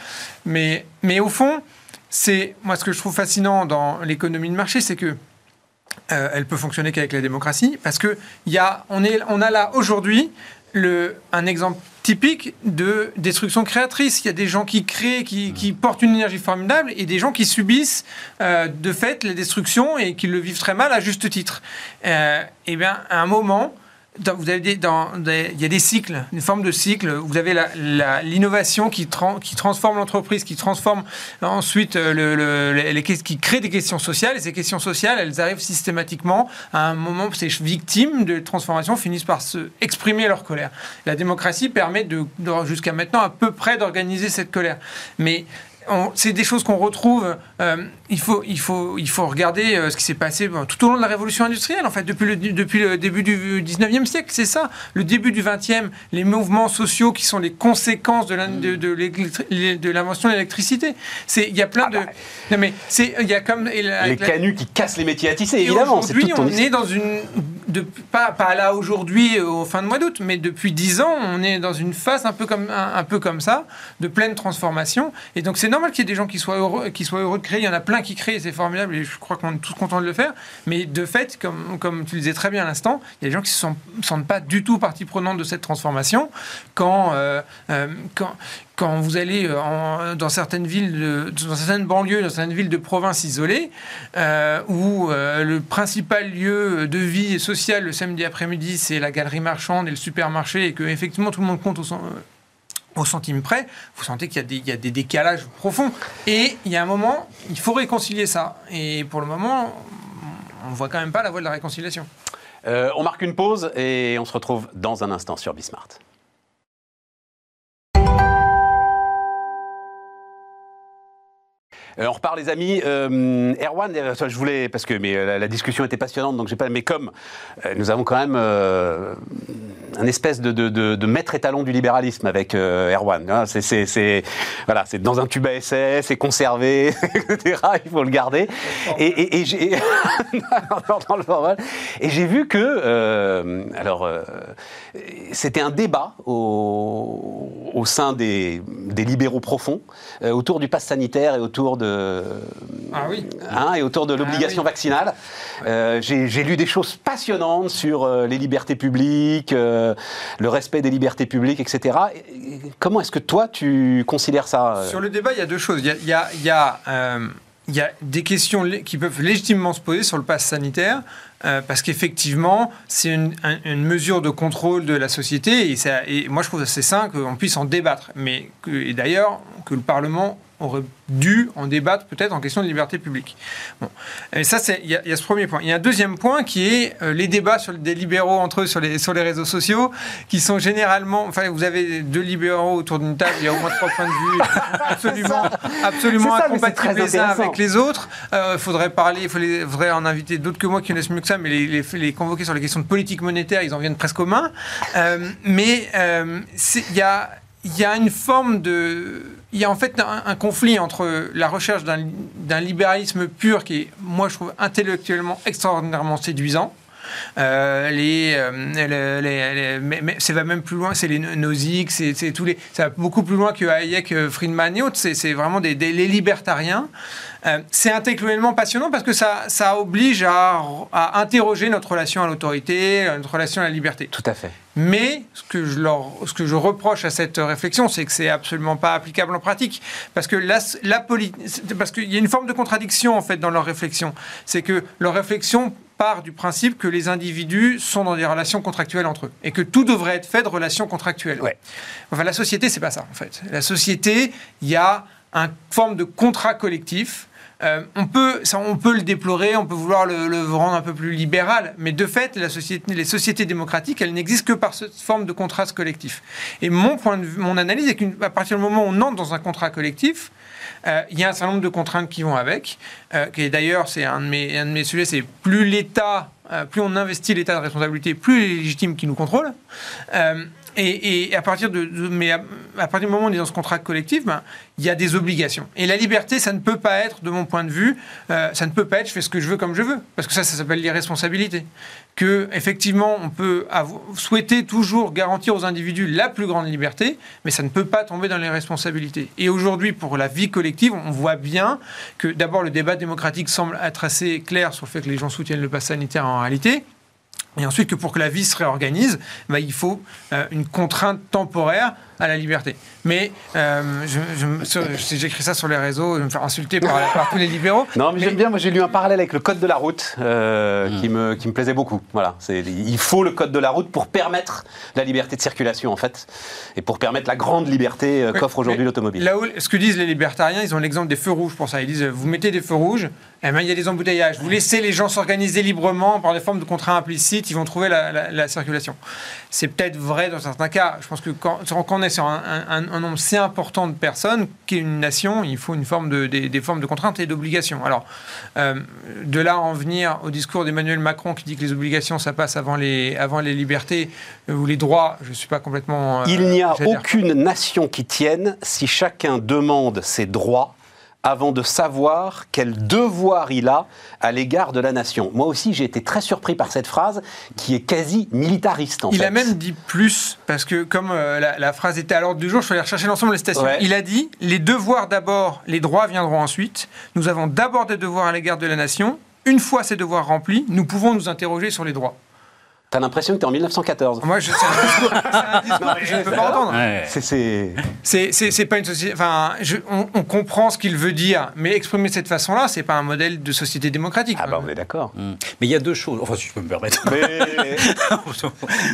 Mais, mais au fond, c'est moi ce que je trouve fascinant dans l'économie de marché, c'est que euh, elle peut fonctionner qu'avec la démocratie, parce que y a, on, est, on a là aujourd'hui un exemple typique de destruction créatrice. Il y a des gens qui créent, qui, qui portent une énergie formidable, et des gens qui subissent euh, de fait les destructions et qui le vivent très mal à juste titre. Euh, et eh bien, à un moment, vous avez dans, il y a des cycles, une forme de cycle. Vous avez l'innovation qui, qui transforme l'entreprise, qui transforme ensuite euh, le, les, qui crée des questions sociales. Et ces questions sociales, elles arrivent systématiquement à un moment où ces victimes de transformation finissent par se exprimer leur colère. La démocratie permet de, de jusqu'à maintenant à peu près d'organiser cette colère. Mais c'est des choses qu'on retrouve. Euh, il, faut, il, faut, il faut regarder euh, ce qui s'est passé tout au long de la révolution industrielle, en fait, depuis le, depuis le début du 19e siècle. C'est ça. Le début du 20e, les mouvements sociaux qui sont les conséquences de l'invention de, l'électricité. Il y a plein ah de. Bah. non, mais il y a comme. les canuts qui cassent les métiers à tisser, évidemment. Aujourd'hui, on est dans une. De, pas, pas là aujourd'hui, au fin de mois d'août, mais depuis 10 ans, on est dans une phase un peu comme, un, un peu comme ça, de pleine transformation. Et donc, c'est normal qu'il y ait des gens qui soient heureux, qui soient heureux de créer. Il y en a plein qui créent, c'est formidable, et je crois qu'on est tous contents de le faire. Mais de fait, comme, tu le disais très bien à l'instant, il y a des gens qui ne se sentent pas du tout partie prenante de cette transformation. Quand, euh, euh, quand, quand vous allez euh, dans certaines villes, dans certaines banlieues, dans certaines villes de province isolées, où le principal lieu de vie sociale le samedi après-midi, c'est la galerie marchande et le supermarché, et que effectivement tout le monde compte au, au centime près, vous sentez qu'il y, a des décalages profonds. Et il y a un moment, il faut réconcilier ça. Et pour le moment, on ne voit quand même pas la voie de la réconciliation. Euh, on marque une pause et on se retrouve dans un instant sur Bismart. Euh, on repart les amis. Euh, Erwan, je voulais parce que mais la, discussion était passionnante, donc j'ai pas. Mais comme nous avons quand même un espèce de, de, maître étalon du libéralisme avec Erwan. Hein, c'est voilà, c'est dans un tube à essai, c'est conservé, etc. Il faut le garder. Et, et, j'ai et j'ai vu que alors c'était un débat au, au sein des, des libéraux profonds autour du pass sanitaire et autour de ah oui. Hein, et autour de ah l'obligation vaccinale. Euh, j'ai lu des choses passionnantes sur euh, les libertés publiques, euh, le respect des libertés publiques, etc. Comment est-ce que toi, tu considères ça Sur le débat, il y a deux choses. Il y a, des questions qui peuvent légitimement se poser sur le pass sanitaire, euh, parce qu'effectivement, c'est une, mesure de contrôle de la société, et, moi je trouve assez sain qu'on puisse en débattre. Mais et d'ailleurs, que le Parlement aurait dû en débattre peut-être en question de liberté publique. Bon. Et ça, il y, a ce premier point. Il y a un deuxième point qui est euh, les débats sur, des libéraux entre eux sur les, sur les réseaux sociaux, qui sont généralement... Enfin, vous avez deux libéraux autour d'une table, il y a au moins trois points de vue absolument, absolument incompatibles les uns avec les autres. Il euh, faudrait parler, il faudrait en inviter d'autres que moi qui connaissent mieux que ça, mais les, les, convoquer sur les questions de politique monétaire, ils en viennent presque aux mains. Euh, mais il y a, y a une forme de il y a en fait un, conflit entre la recherche d'un libéralisme pur qui est, moi, je trouve intellectuellement extraordinairement séduisant. Euh, les, euh, mais, ça va même plus loin, c'est les Nozick, c'est tous les, ça va beaucoup plus loin que Hayek, euh, Friedman et autres. C'est vraiment les libertariens. C'est intellectuellement passionnant parce que ça, ça oblige à, à interroger notre relation à l'autorité, notre relation à la liberté. Tout à fait. Mais ce que je, leur, ce que je reproche à cette réflexion, c'est que c'est absolument pas applicable en pratique. Parce que la, la parce qu'il y a une forme de contradiction en fait dans leur réflexion. C'est que leur réflexion part du principe que les individus sont dans des relations contractuelles entre eux et que tout devrait être fait de relations contractuelles. Enfin, la société, c'est pas ça en fait. La société, il y a une forme de contrat collectif euh, on, peut, on peut le déplorer, on peut vouloir le, rendre un peu plus libéral, mais de fait, les sociétés démocratiques, elles n'existent que par cette forme de contrat collectif. Et mon, point de vue, mon analyse est qu'à partir du moment où on entre dans un contrat collectif, euh, il y a un certain nombre de contraintes qui vont avec. Euh, qui d'ailleurs, c'est un, un de mes sujets, c'est plus l'État, plus on investit l'État de responsabilité, plus il est légitime qui nous contrôle. Et, à partir de, mais à, partir du moment où on est dans ce contrat collectif, ben, il y a des obligations. Et la liberté, ça ne peut pas être, de mon point de vue, euh, ça ne peut pas être je fais ce que je veux comme je veux, parce que ça, ça s'appelle l'irresponsabilité. Que effectivement, on peut souhaiter toujours garantir aux individus la plus grande liberté, mais ça ne peut pas tomber dans l'irresponsabilité. Et aujourd'hui, pour la vie collective, on voit bien que d'abord le débat démocratique semble être assez clair sur le fait que les gens soutiennent le pass sanitaire en réalité. Et ensuite, que pour que la vie se réorganise, bah, il faut euh, une contrainte temporaire à la liberté. Mais euh, j'écris ça sur les réseaux, je vais me faire insulter par, tous les libéraux. Non, mais, j'aime bien, moi j'ai lu un parallèle avec le code de la route euh, mm. qui, me, qui me plaisait beaucoup. Voilà, il faut le code de la route pour permettre la liberté de circulation en fait, et pour permettre la grande liberté qu'offre aujourd'hui l'automobile. Là où, ce que disent les libertariens, ils ont l'exemple des feux rouges pour ça. Ils disent, vous mettez des feux rouges, eh ben, il y a des embouteillages. Vous laissez les gens s'organiser librement par des formes de contrats implicites, ils vont trouver la, circulation. C'est peut-être vrai dans certains cas. Je pense que quand, on est sur un, nombre si important de personnes qu'est une nation, il faut une forme de, des, formes de contraintes et d'obligations. Alors, euh, de là en venir au discours d'Emmanuel Macron qui dit que les obligations, ça passe avant les, avant les libertés euh, ou les droits, je ne suis pas complètement... Euh, il n'y a aucune nation qui tienne si chacun demande ses droits avant de savoir quel devoir il a à l'égard de la nation. Moi aussi, j'ai été très surpris par cette phrase qui est quasi militariste. il a même dit plus, parce que comme euh, la, phrase était à l'ordre du jour, je suis allé rechercher l'ensemble des stations. Il a dit les devoirs d'abord, les droits viendront ensuite. Nous avons d'abord des devoirs à l'égard de la nation. Une fois ces devoirs remplis, nous pouvons nous interroger sur les droits. T'as l'impression que t'es en 1914. Moi, je, c'est un discours, un discours que je ne peux pas entendre. C'est, pas une société. Enfin, on, comprend ce qu'il veut dire, mais exprimer de cette façon-là, c'est pas un modèle de société démocratique. Ah bah on est d'accord. Hmm. Mais il y a deux choses. Enfin, si je peux me permettre. Mais...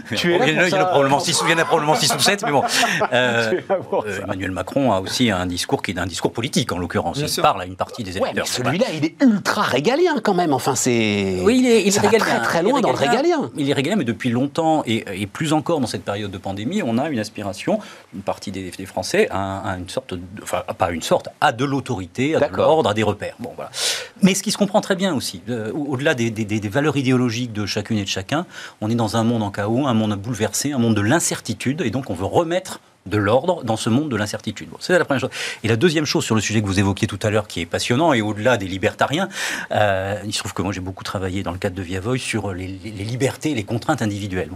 tu es là il, y en a probablement 6 probablement six ou 7, mais bon. Euh, euh, Emmanuel Macron a aussi un discours qui est un discours politique, en l'occurrence. il parle à une partie des électeurs. celui-là, il est ultra régalien quand même. Enfin, c'est. Oui, il est, il est régalien. très très loin dans le régalien. Il est régalien mais depuis longtemps, et, plus encore dans cette période de pandémie, on a une aspiration, une partie des, Français, à, une sorte, enfin pas une sorte, à de l'autorité, à de l'ordre, à des repères. Bon, voilà. Mais ce qui se comprend très bien aussi, euh, au-delà des, des, valeurs idéologiques de chacune et de chacun, on est dans un monde en chaos, un monde bouleversé, un monde de l'incertitude, et donc on veut remettre de l'ordre dans ce monde de l'incertitude. c'est la première chose. Et la deuxième chose sur le sujet que vous évoquiez tout à l'heure, qui est passionnant, et au-delà des libertariens, euh, il se trouve que moi j'ai beaucoup travaillé dans le cadre de Via Voice sur les, libertés, les contraintes individuelles.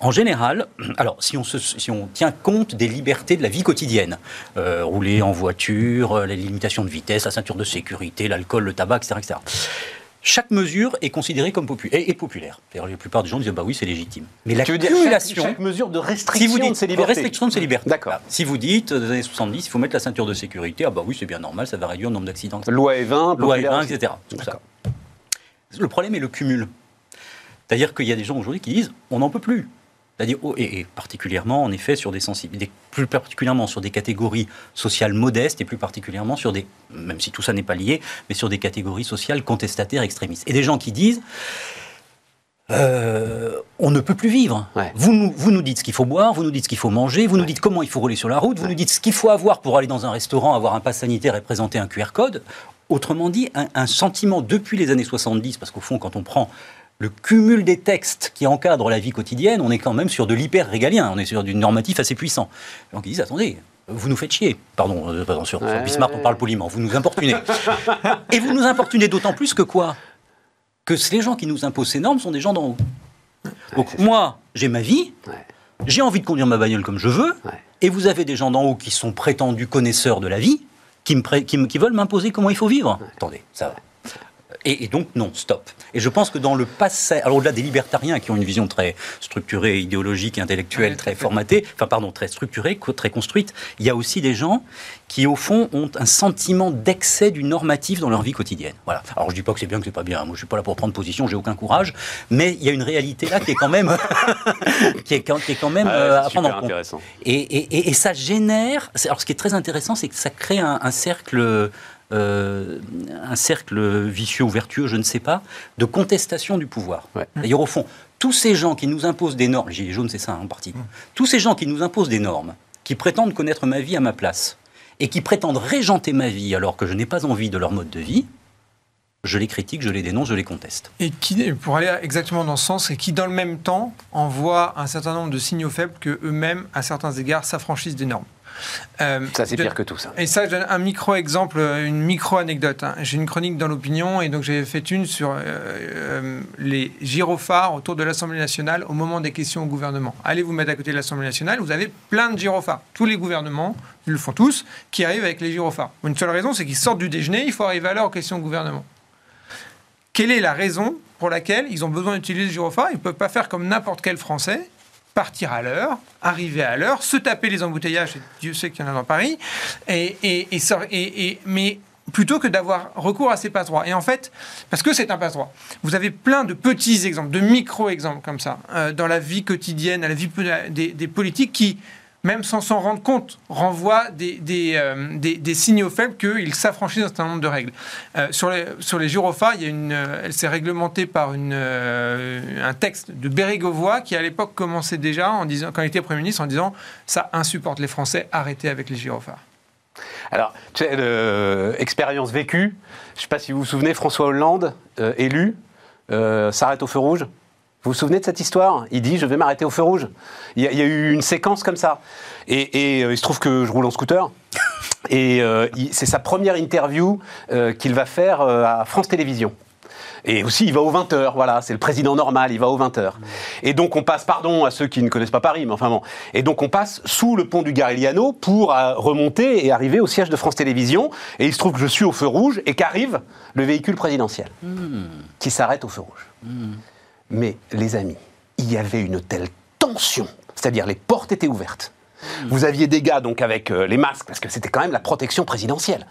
En général, alors si on, si on tient compte des libertés de la vie quotidienne, euh, rouler en voiture, euh, les limitations de vitesse, la ceinture de sécurité, l'alcool, le tabac, etc., etc chaque mesure est considérée comme populaire. Et, populaire. la plupart des gens disent bah oui, c'est légitime. Mais la cumulation. Chaque, mesure de restriction si vous dites, de ces libertés. Restriction de ces libertés. D'accord. si vous dites, dans les années 70, il faut mettre la ceinture de sécurité, ah bah oui, c'est bien normal, ça va réduire le nombre d'accidents. Loi E20, Loi E20, etc. Le problème est le cumul. C'est-à-dire qu'il y a des gens aujourd'hui qui disent on n'en peut plus. C'est-à-dire, oh, et, particulièrement, en effet, sur des sensibilités, plus particulièrement sur des catégories sociales modestes et plus particulièrement sur des, même si tout ça n'est pas lié, mais sur des catégories sociales contestataires extrémistes. Et des gens qui disent, euh, on ne peut plus vivre. Vous, nous, vous nous dites ce qu'il faut boire, vous nous dites ce qu'il faut manger, vous nous dites comment il faut rouler sur la route, vous nous dites ce qu'il faut avoir pour aller dans un restaurant, avoir un pass sanitaire et présenter un QR code. Autrement dit, un, un sentiment depuis les années 70, parce qu'au fond, quand on prend le cumul des textes qui encadrent la vie quotidienne, on est quand même sur de l'hyper-régalien, on est sur du normatif assez puissant. Donc ils disent, attendez, vous nous faites chier. Pardon, euh, sur, Bismarck, on parle poliment, vous nous importunez. Et vous nous importunez d'autant plus que quoi? Que les gens qui nous imposent ces normes sont des gens d'en haut. Donc moi, j'ai ma vie, j'ai envie de conduire ma bagnole comme je veux, et vous avez des gens d'en haut qui sont prétendus connaisseurs de la vie, qui, me, qui, qui veulent m'imposer comment il faut vivre. Attendez, ça va. Et, donc, non, stop. Et je pense que dans le passé, alors au-delà des libertariens qui ont une vision très structurée, idéologique, intellectuelle, très formatée, enfin, pardon, très structurée, très construite, il y a aussi des gens qui, au fond, ont un sentiment d'excès du normatif dans leur vie quotidienne. Voilà. Alors, je dis pas que c'est bien, que c'est pas bien. Moi, je suis pas là pour prendre position, j'ai aucun courage. Mais il y a une réalité là qui est quand même, qui, est, qui est quand même euh, à prendre en compte. Et, et, et, ça génère. Alors, ce qui est très intéressant, c'est que ça crée un, un cercle euh, un cercle vicieux ou vertueux, je ne sais pas, de contestation du pouvoir. D'ailleurs, au fond, tous ces gens qui nous imposent des normes, les Gilets jaunes, c'est ça en partie, tous ces gens qui nous imposent des normes, qui prétendent connaître ma vie à ma place, et qui prétendent régenter ma vie alors que je n'ai pas envie de leur mode de vie, je les critique, je les dénonce, je les conteste. Et qui, pour aller exactement dans ce sens, et qui dans le même temps envoie un certain nombre de signaux faibles que eux-mêmes, à certains égards, s'affranchissent des normes. Euh, ça, c'est pire que tout, ça. Et ça, je donne un micro-exemple, une micro-anecdote. Hein. J'ai une chronique dans l'opinion et donc j'ai fait une sur euh, euh, les gyrophares autour de l'Assemblée nationale au moment des questions au gouvernement. Allez vous mettre à côté de l'Assemblée nationale, vous avez plein de gyrophares. Tous les gouvernements, ils le font tous, qui arrivent avec les gyrophares. Une seule raison, c'est qu'ils sortent du déjeuner, il faut arriver à l'heure aux questions au gouvernement. Quelle est la raison pour laquelle ils ont besoin d'utiliser le gyrophare? Ils ne peuvent pas faire comme n'importe quel Français partir à l'heure, arriver à l'heure, se taper les embouteillages, Dieu sait qu'il y en a dans Paris, et, et, mais plutôt que d'avoir recours à ces passe-droits. Et en fait, parce que c'est un passe-droit, vous avez plein de petits exemples, de micro-exemples comme ça, euh, dans la vie quotidienne, à la vie des politiques qui même sans s'en rendre compte, renvoie des, euh, des, signaux faibles qu'ils s'affranchissent d'un certain nombre de règles. Euh, sur, les, sur gyrophares, il y euh, elle s'est réglementée par un texte de Bérégovoy qui, à l'époque, commençait déjà, en disant, quand il était Premier ministre, en disant ça insupporte les Français, arrêtez avec les gyrophares. Alors, tu sais, expérience vécue, je ne sais pas si vous vous souvenez, François Hollande, élu, s'arrête au feu rouge? Vous vous souvenez de cette histoire? Il dit je vais m'arrêter au feu rouge. Il y, a, eu une séquence comme ça. Et, euh, il se trouve que je roule en scooter. Et euh, c'est sa première interview euh, qu'il va faire à France Télévisions. Et aussi, il va aux 20h, voilà, c'est le président normal, il va aux 20h. Et donc, on passe, pardon à ceux qui ne connaissent pas Paris, mais enfin bon. Et donc, on passe sous le pont du Garigliano pour remonter et arriver au siège de France Télévisions. Et il se trouve que je suis au feu rouge et qu'arrive le véhicule présidentiel, hmm. qui s'arrête au feu rouge. Hmm. Mais les amis, il y avait une telle tension, c'est-à-dire les portes étaient ouvertes. Vous aviez des gars donc avec euh, les masques, parce que c'était quand même la protection présidentielle.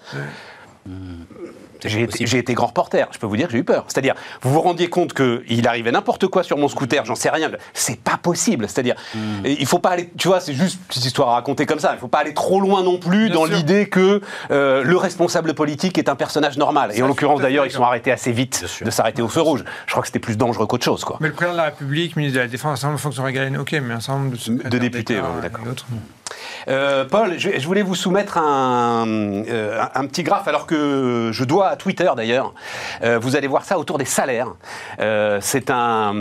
J'ai été, grand reporter, je peux vous dire que j'ai eu peur. C'est-à-dire, vous vous rendiez compte qu'il arrivait n'importe quoi sur mon scooter, j'en sais rien. C'est pas possible. C'est-à-dire, hmm. il faut pas aller, tu vois, c'est juste une petite histoire à raconter comme ça. Il faut pas aller trop loin non plus dans l'idée que euh, le responsable politique est un personnage normal. Et en l'occurrence, d'ailleurs, ils sont arrêtés assez vite de s'arrêter au feu rouge. Je crois que c'était plus dangereux qu'autre chose, quoi. Mais le président de la République, ministre de la Défense, un certain nombre de fonctions régaliennes, ok, mais un certain nombre de, de députés, d'accord. Euh, Paul, je, voulais vous soumettre euh, un, petit graphe, alors que je dois à Twitter d'ailleurs. Euh, vous allez voir ça autour des salaires. c'est un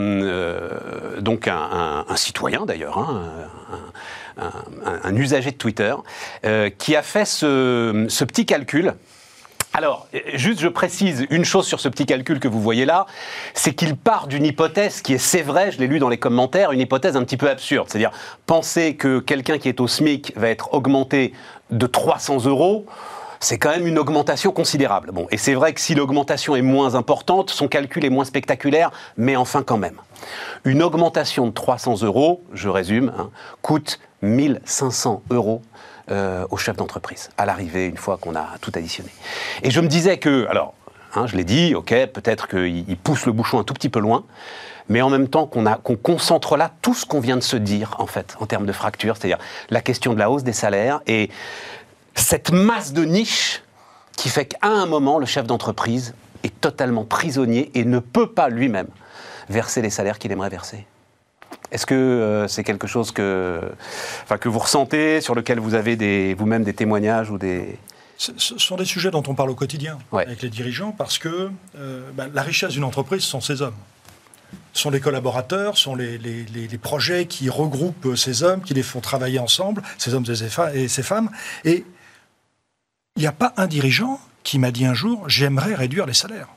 donc un, citoyen d'ailleurs, hein, un, usager de Twitter, qui a fait ce petit calcul. Alors, juste je précise une chose sur ce petit calcul que vous voyez là, c'est qu'il part d'une hypothèse qui est, c'est vrai, je l'ai lu dans les commentaires, une hypothèse un petit peu absurde. C'est-à-dire, penser que quelqu'un qui est au SMIC va être augmenté de 300 euros, c'est quand même une augmentation considérable. Bon, et c'est vrai que si l'augmentation est moins importante, son calcul est moins spectaculaire, mais enfin quand même. Une augmentation de 300 euros, je résume, hein, coûte 1500 euros euh, au chef d'entreprise, à l'arrivée, une fois qu'on a tout additionné. Et je me disais que, alors, hein, je l'ai dit, ok, peut-être qu'il pousse le bouchon un tout petit peu loin, mais en même temps qu'on concentre là tout ce qu'on vient de se dire, en fait, en termes de fracture, c'est-à-dire la question de la hausse des salaires et cette masse de niches qui fait qu'à un moment, le chef d'entreprise est totalement prisonnier et ne peut pas lui-même verser les salaires qu'il aimerait verser. Est-ce que euh, c'est quelque chose que, enfin, que vous ressentez, sur lequel vous avez vous-même des témoignages ou des... Ce sont des sujets dont on parle au quotidien avec les dirigeants parce que euh, bah, la richesse d'une entreprise sont ses hommes. sont les collaborateurs, sont les, les, projets qui regroupent ces hommes, qui les font travailler ensemble, ces hommes et ces femmes. Et il n'y a pas un dirigeant qui m'a dit un jour j'aimerais réduire les salaires.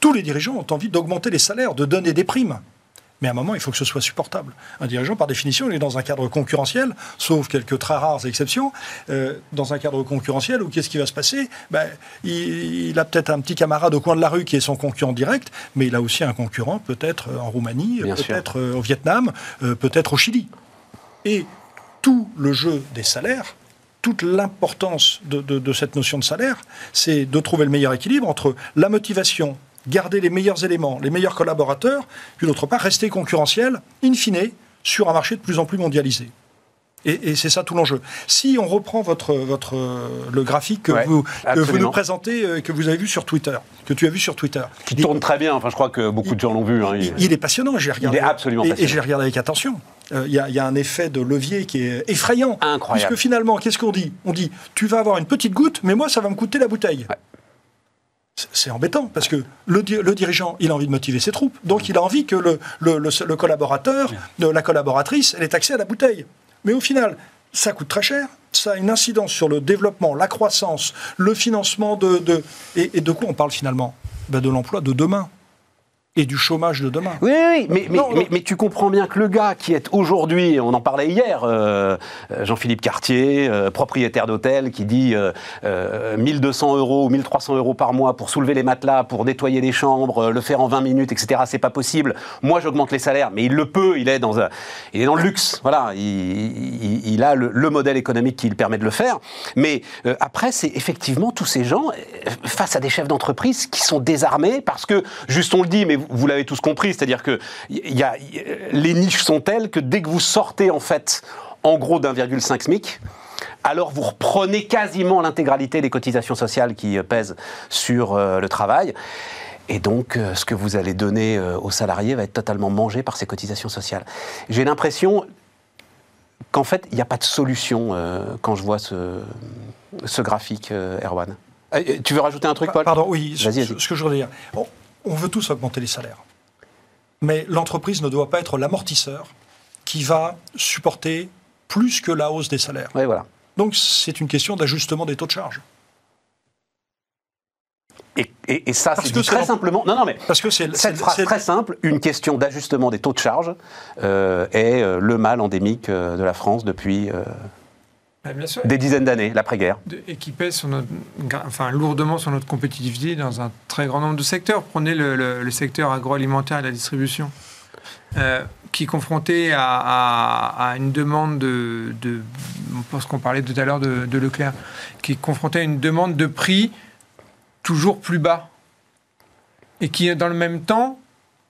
Tous les dirigeants ont envie d'augmenter les salaires, de donner des primes. Mais à un moment, il faut que ce soit supportable. Un dirigeant, par définition, il est dans un cadre concurrentiel, sauf quelques très rares exceptions, euh, dans un cadre concurrentiel où qu'est-ce qui va se passer? Ben, il, a peut-être un petit camarade au coin de la rue qui est son concurrent direct, mais il a aussi un concurrent peut-être en Roumanie, peut-être euh, au Vietnam, euh, peut-être au Chili. Et tout le jeu des salaires toute l'importance de, cette notion de salaire, c'est de trouver le meilleur équilibre entre la motivation, garder les meilleurs éléments, les meilleurs collaborateurs, puis d'autre part rester concurrentiel, in fine, sur un marché de plus en plus mondialisé. Et, c'est ça tout l'enjeu. Si on reprend votre, votre, le graphique que, vous, vous, nous présentez, euh, que vous avez vu sur Twitter, que tu as vu sur Twitter. Qui tourne très bien, enfin je crois que beaucoup de gens l'ont vu. Hein, il, est passionnant, j'ai regardé. Il est absolument passionnant. Et, je l'ai regardé avec attention. Euh, il y, a un effet de levier qui est effrayant. Incroyable. Puisque finalement, qu'est-ce qu'on dit? On dit, tu vas avoir une petite goutte, mais moi, ça va me coûter la bouteille. C'est embêtant parce que le, dirigeant, il a envie de motiver ses troupes. Donc, il a envie que le, collaborateur, la collaboratrice, elle ait accès à la bouteille. Mais au final, ça coûte très cher, ça a une incidence sur le développement, la croissance, le financement de... et, de quoi on parle finalement? Ben De l'emploi de demain et du chômage de demain. Oui, oui, mais, mais, mais, tu comprends bien que le gars qui est aujourd'hui, on en parlait hier, euh, Jean-Philippe Cartier, euh, propriétaire d'hôtel, qui dit 1200 euh, euros ou 1300 euros par mois pour soulever les matelas, pour nettoyer les chambres, le faire en 20 minutes, etc. C'est pas possible. Moi, j'augmente les salaires, mais il le peut. Il est dans, un, il est dans le luxe. Voilà, il, il, a le, le, modèle économique qui lui permet de le faire. Mais après, c'est effectivement tous ces gens face à des chefs d'entreprise qui sont désarmés parce que, juste on le dit, mais vous l'avez tous compris, c'est-à-dire que y a, les niches sont telles que dès que vous sortez en fait en gros d'1,5 SMIC, alors vous reprenez quasiment l'intégralité des cotisations sociales qui pèsent sur euh, le travail. Et donc, euh, ce que vous allez donner euh, aux salariés va être totalement mangé par ces cotisations sociales. J'ai l'impression qu'en fait, il n'y a pas de solution quand je vois ce, ce graphique, Erwan. Tu veux rajouter un truc, Paul? Pardon, oui. Ce, ce, que je voudrais dire on veut tous augmenter les salaires. Mais l'entreprise ne doit pas être l'amortisseur qui va supporter plus que la hausse des salaires. Oui, voilà. Donc c'est une question d'ajustement des taux de charge. Et, ça, c'est très simplement. Non, non, mais parce que c'est cette phrase très simple, une question d'ajustement des taux de charge euh, est euh, le mal endémique euh, de la France depuis des dizaines d'années, l'après-guerre. Et qui pèse sur notre, enfin, lourdement sur notre compétitivité dans un très grand nombre de secteurs. Prenez le, secteur agroalimentaire et la distribution. Euh, qui est confronté à, une demande de, de, pense qu'on parlait tout à l'heure de, de, Leclerc, qui est confronté à une demande de prix toujours plus bas, et qui dans le même temps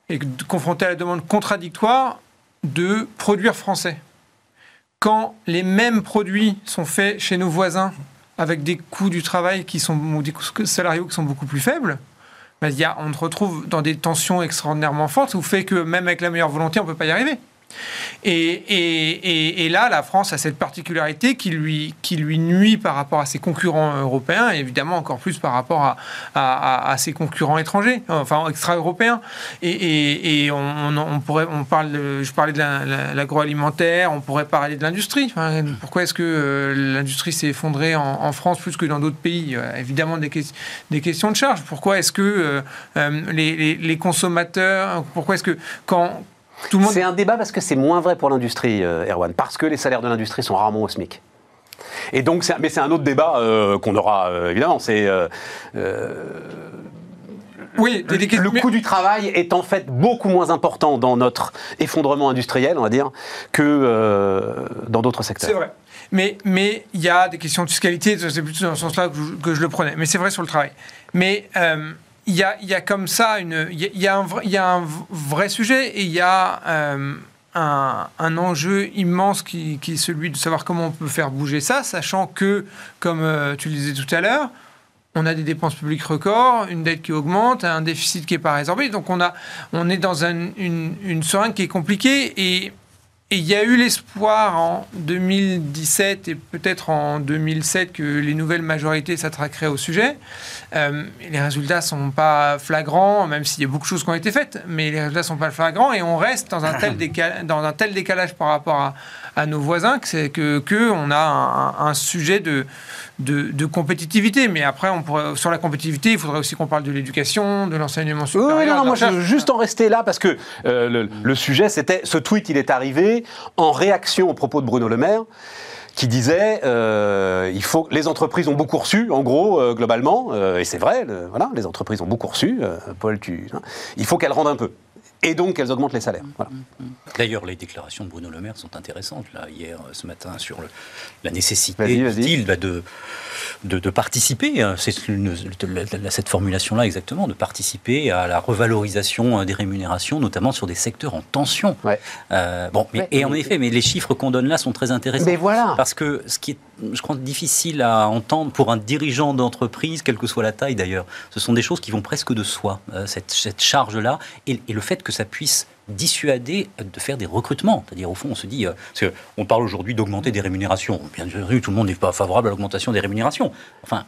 est confronté à la demande contradictoire de produire français quand les mêmes produits sont faits chez nos voisins avec des coûts du travail qui ou des coûts salariaux qui sont beaucoup plus faibles, ben, y on se retrouve dans des tensions extraordinairement fortes, où fait que même avec la meilleure volonté, on ne peut pas y arriver. Et, là, la France a cette particularité qui lui, nuit par rapport à ses concurrents européens, et évidemment encore plus par rapport à, ses concurrents étrangers, enfin extra-européens. Et, on, pourrait, on parle, je parlais de l'agroalimentaire, on pourrait parler de l'industrie. pourquoi est-ce que euh, l'industrie s'est effondrée en, France plus que dans d'autres pays? Évidemment des, des questions de charge. Pourquoi est-ce que euh, euh, les, les consommateurs, pourquoi est-ce que quand c'est un débat parce que c'est moins vrai pour l'industrie, euh, Erwan, parce que les salaires de l'industrie sont rarement au SMIC. Et donc, mais c'est un autre débat qu'on aura évidemment. C'est oui, le coût du travail est en fait beaucoup moins important dans notre effondrement industriel, on va dire, que euh, dans d'autres secteurs. C'est vrai. Mais mais il y a des questions de fiscalité, c'est plutôt dans ce sens-là que, je le prenais. Mais c'est vrai sur le travail. Mais euh, il y, a, comme ça une, il y, a un vrai, sujet et il y a euh, un, enjeu immense qui, est celui de savoir comment on peut faire bouger ça, sachant que, comme tu le disais tout à l'heure, on a des dépenses publiques records, une dette qui augmente, un déficit qui n'est pas résorbé. Donc on, a, on est dans une, une seringue qui est compliquée et et il y a eu l'espoir en 2017 et peut-être en 2007 que les nouvelles majorités s'attraqueraient au sujet. Euh, les résultats ne sont pas flagrants, même s'il y a beaucoup de choses qui ont été faites, mais les résultats ne sont pas flagrants et on reste dans un tel, dans un tel décalage par rapport à, à nos voisins que c'est que, que, on a un, sujet de, de, compétitivité. Mais après, on pourrait, sur la compétitivité, il faudrait aussi qu'on parle de l'éducation, de l'enseignement supérieur. Oui, non, moi, je veux juste en rester là parce que euh, le, le sujet, c'était ce tweet, il est arrivé en réaction aux propos de Bruno Le Maire qui disait euh, il faut les entreprises ont beaucoup reçu en gros euh, globalement euh, et c'est vrai voilà les entreprises ont beaucoup reçu Paul tu hein, il faut qu'elles rendent un peu et donc elles augmentent les salaires. D'ailleurs, les déclarations de Bruno Le Maire sont intéressantes, là, hier, ce matin, sur le, la nécessité bah, de, de, participer, hein, c'est cette formulation-là exactement, de participer à la revalorisation euh, des rémunérations, notamment sur des secteurs en tension. Euh, bon, et en effet, mais les chiffres qu'on donne là sont très intéressants. Mais voilà. Parce que ce qui est, je crois, difficile à entendre pour un dirigeant d'entreprise, quelle que soit la taille d'ailleurs, ce sont des choses qui vont presque de soi, euh, cette, charge-là, et le fait que ça puisse dissuader de faire des recrutements. C'est-à-dire, au fond, on se dit, euh, on parle aujourd'hui d'augmenter des rémunérations. Bien sûr, tout le monde n'est pas favorable à l'augmentation des rémunérations. Enfin,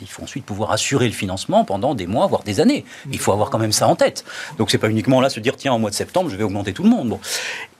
il faut ensuite pouvoir assurer le financement pendant des mois, voire des années. Il faut avoir quand même ça en tête. Donc, c'est pas uniquement là se dire, tiens, en mois de septembre, je vais augmenter tout le monde.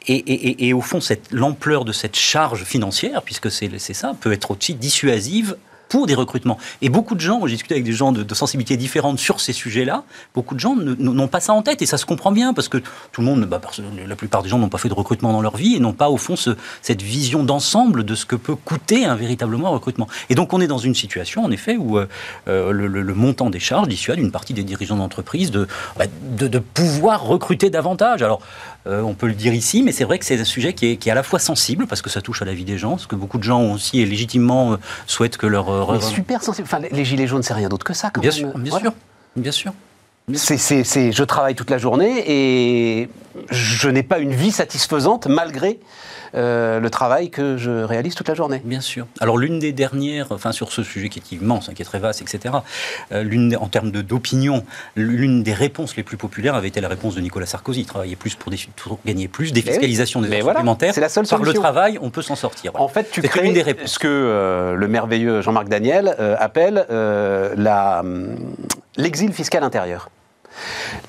Et, et, au fond, l'ampleur de cette charge financière, puisque c'est ça, peut être aussi dissuasive pour des recrutements. Et beaucoup de gens, j'ai discuté avec des gens de, sensibilités différentes sur ces sujets-là, beaucoup de gens n'ont pas ça en tête et ça se comprend bien parce que tout le monde, bah, la plupart des gens n'ont pas fait de recrutement dans leur vie et n'ont pas au fond ce, cette vision d'ensemble de ce que peut coûter un véritablement recrutement. Et donc on est dans une situation en effet où euh, euh, le, montant des charges dissuade une partie des dirigeants d'entreprise de, bah, de, pouvoir recruter davantage. Alors euh, on peut le dire ici, mais c'est vrai que c'est un sujet qui est, qui est, à la fois sensible, parce que ça touche à la vie des gens, parce que beaucoup de gens aussi, et légitimement, euh, souhaitent que leur... Euh, super sensible. Enfin, les gilets jaunes, c'est rien d'autre que ça, quand bien même. Sûr, bien sûr, bien sûr. C'est, je travaille toute la journée et je n'ai pas une vie satisfaisante malgré euh, le travail que je réalise toute la journée. Bien sûr. Alors l'une des dernières, enfin sur ce sujet qui est immense, hein, qui est très vaste, etc. Euh, l'une en termes d'opinion, l'une des réponses les plus populaires avait été la réponse de Nicolas Sarkozy. Travailler plus pour, gagner plus, défiscalisation des heures supplémentaires. C'est la seule solution. Par le travail, on peut s'en sortir. En fait, tu crées une des réponses. ce que euh, le merveilleux Jean-Marc Daniel appelle hum, l'exil fiscal intérieur.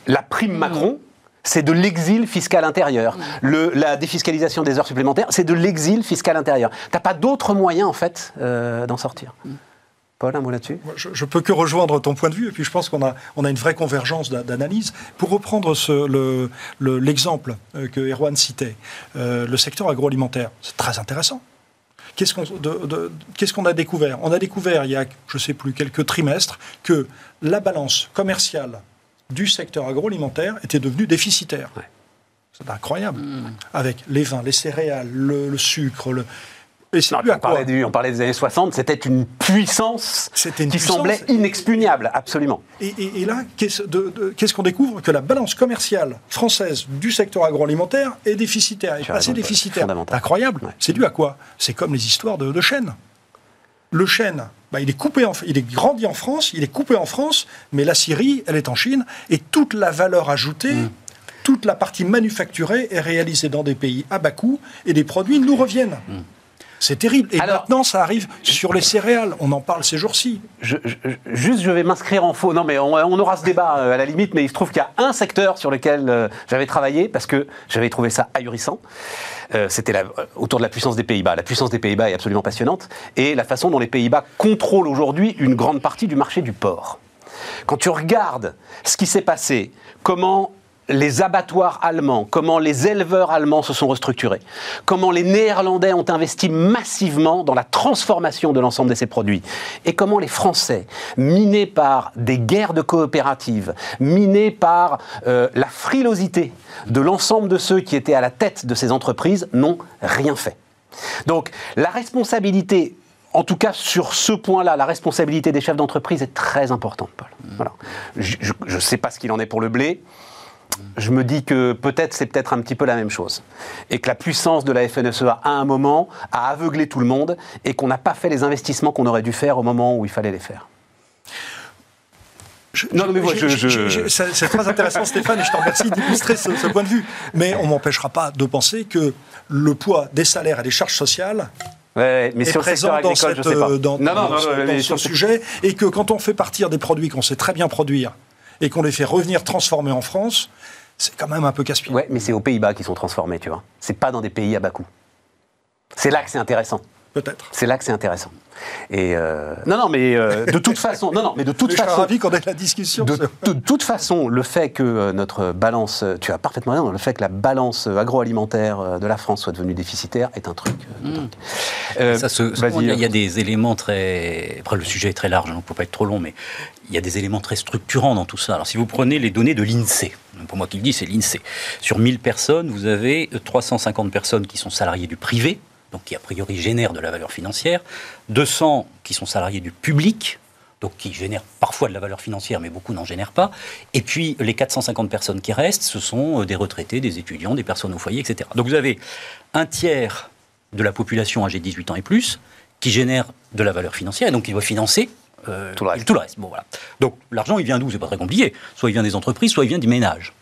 La prime Macron, c'est de l'exil fiscal intérieur. Le, la défiscalisation des heures supplémentaires, c'est de l'exil fiscal intérieur. Tu n'as pas d'autre moyen, en fait, euh, d'en sortir? Paul, un mot là-dessus? Je ne peux que rejoindre ton point de vue, et puis je pense qu'on a, on a une vraie convergence d'analyse. Pour reprendre l'exemple le, euh, que Erwan citait, euh, le secteur agroalimentaire, c'est très intéressant. Qu'est-ce qu'on a découvert? On a découvert il y a, je ne sais plus, quelques trimestres, que la balance commerciale du secteur agroalimentaire était devenu déficitaire. C'est incroyable. Hmm. Avec les vins, les céréales, le, sucre, le, et on, parlait on, parlait des années 60, c'était une puissance qui semblait inexpugnable, absolument. Et, là, qu'est-ce qu'on découvre Que la balance commerciale française du secteur agroalimentaire est déficitaire, est assez déficitaire. Incroyable. C'est dû à quoi? C'est comme les histoires de, de chêne. Le chêne, bah, il est coupé, en, il est grandi en France, il est coupé en France, mais la Syrie, elle est en Chine, et toute la valeur ajoutée, mm. toute la partie manufacturée est réalisée dans des pays à bas coût, et les produits nous reviennent. Mm. C'est terrible. Et maintenant, ça arrive sur les céréales. On en parle ces jours-ci. juste, je vais m'inscrire en faux. Non, mais on, aura ce débat euh, à la limite. Mais il se trouve qu'il y a un secteur sur lequel euh, j'avais travaillé parce que j'avais trouvé ça ahurissant. Euh, c'était autour de la puissance des Pays-Bas. La puissance des Pays-Bas est absolument passionnante. Et la façon dont les Pays-Bas contrôlent aujourd'hui une grande partie du marché du porc. Quand tu regardes ce qui s'est passé, comment les abattoirs allemands, comment les éleveurs allemands se sont restructurés, comment les Néerlandais ont investi massivement dans la transformation de l'ensemble de ces produits, et comment les Français, minés par des guerres de coopératives, minés par euh, la frilosité de l'ensemble de ceux qui étaient à la tête de ces entreprises, n'ont rien fait. Donc la responsabilité en tout cas, sur ce point-là, la responsabilité des chefs d'entreprise est très importante, Paul. Voilà. Je ne sais pas ce qu'il en est pour le blé je me dis que peut-être c'est peut-être un petit peu la même chose. Et que la puissance de la FNSEA, à un moment, a aveuglé tout le monde et qu'on n'a pas fait les investissements qu'on aurait dû faire au moment où il fallait les faire. non, mais moi, je, c'est très intéressant, Stéphane, et je te remercie d'illustrer ce, point de vue. Mais on ne m'empêchera pas de penser que le poids des salaires et des charges sociales mais est présent dans, cette, dans, ce sujet, et que quand on fait partir des produits qu'on sait très bien produire, et qu'on les fait revenir transformer en France, c'est quand même un peu casse-pied. Ouais, mais c'est aux Pays-Bas qu'ils sont transformés, tu vois. C'est pas dans des pays à bas coût. C'est là que c'est intéressant. Peut-être. C'est là que c'est intéressant. Et euh, non, non, mais euh, de toute façon, non, non, mais de toute façon, je suis ravi qu'on ait la discussion. De, toute façon, le fait que euh, notre balance, tu as parfaitement raison, le fait que la balance agroalimentaire de la France soit devenue déficitaire est un truc. Mm. ça se, il y a des éléments très. Après, le sujet est très large, donc ne peut pas être trop long, mais il y a des éléments très structurants dans tout ça. Alors, si vous prenez les données de l'INSEE, pour moi qui le dis, c'est l'INSEE. Sur 1000 personnes, vous avez 350 personnes qui sont salariées du privé, donc qui a priori génèrent de la valeur financière, 200 qui sont salariés du public, donc qui génèrent parfois de la valeur financière, mais beaucoup n'en génèrent pas. Et puis les 450 personnes qui restent, ce sont euh, des retraités, des étudiants, des personnes au foyer, etc. Donc vous avez un tiers de la population âgée de 18 ans et plus qui génère de la valeur financière, et donc qui doit financer euh, tout, le reste. Bon, voilà. Donc l'argent, il vient d'où? C'est pas très compliqué. Soit il vient des entreprises, soit il vient des ménages.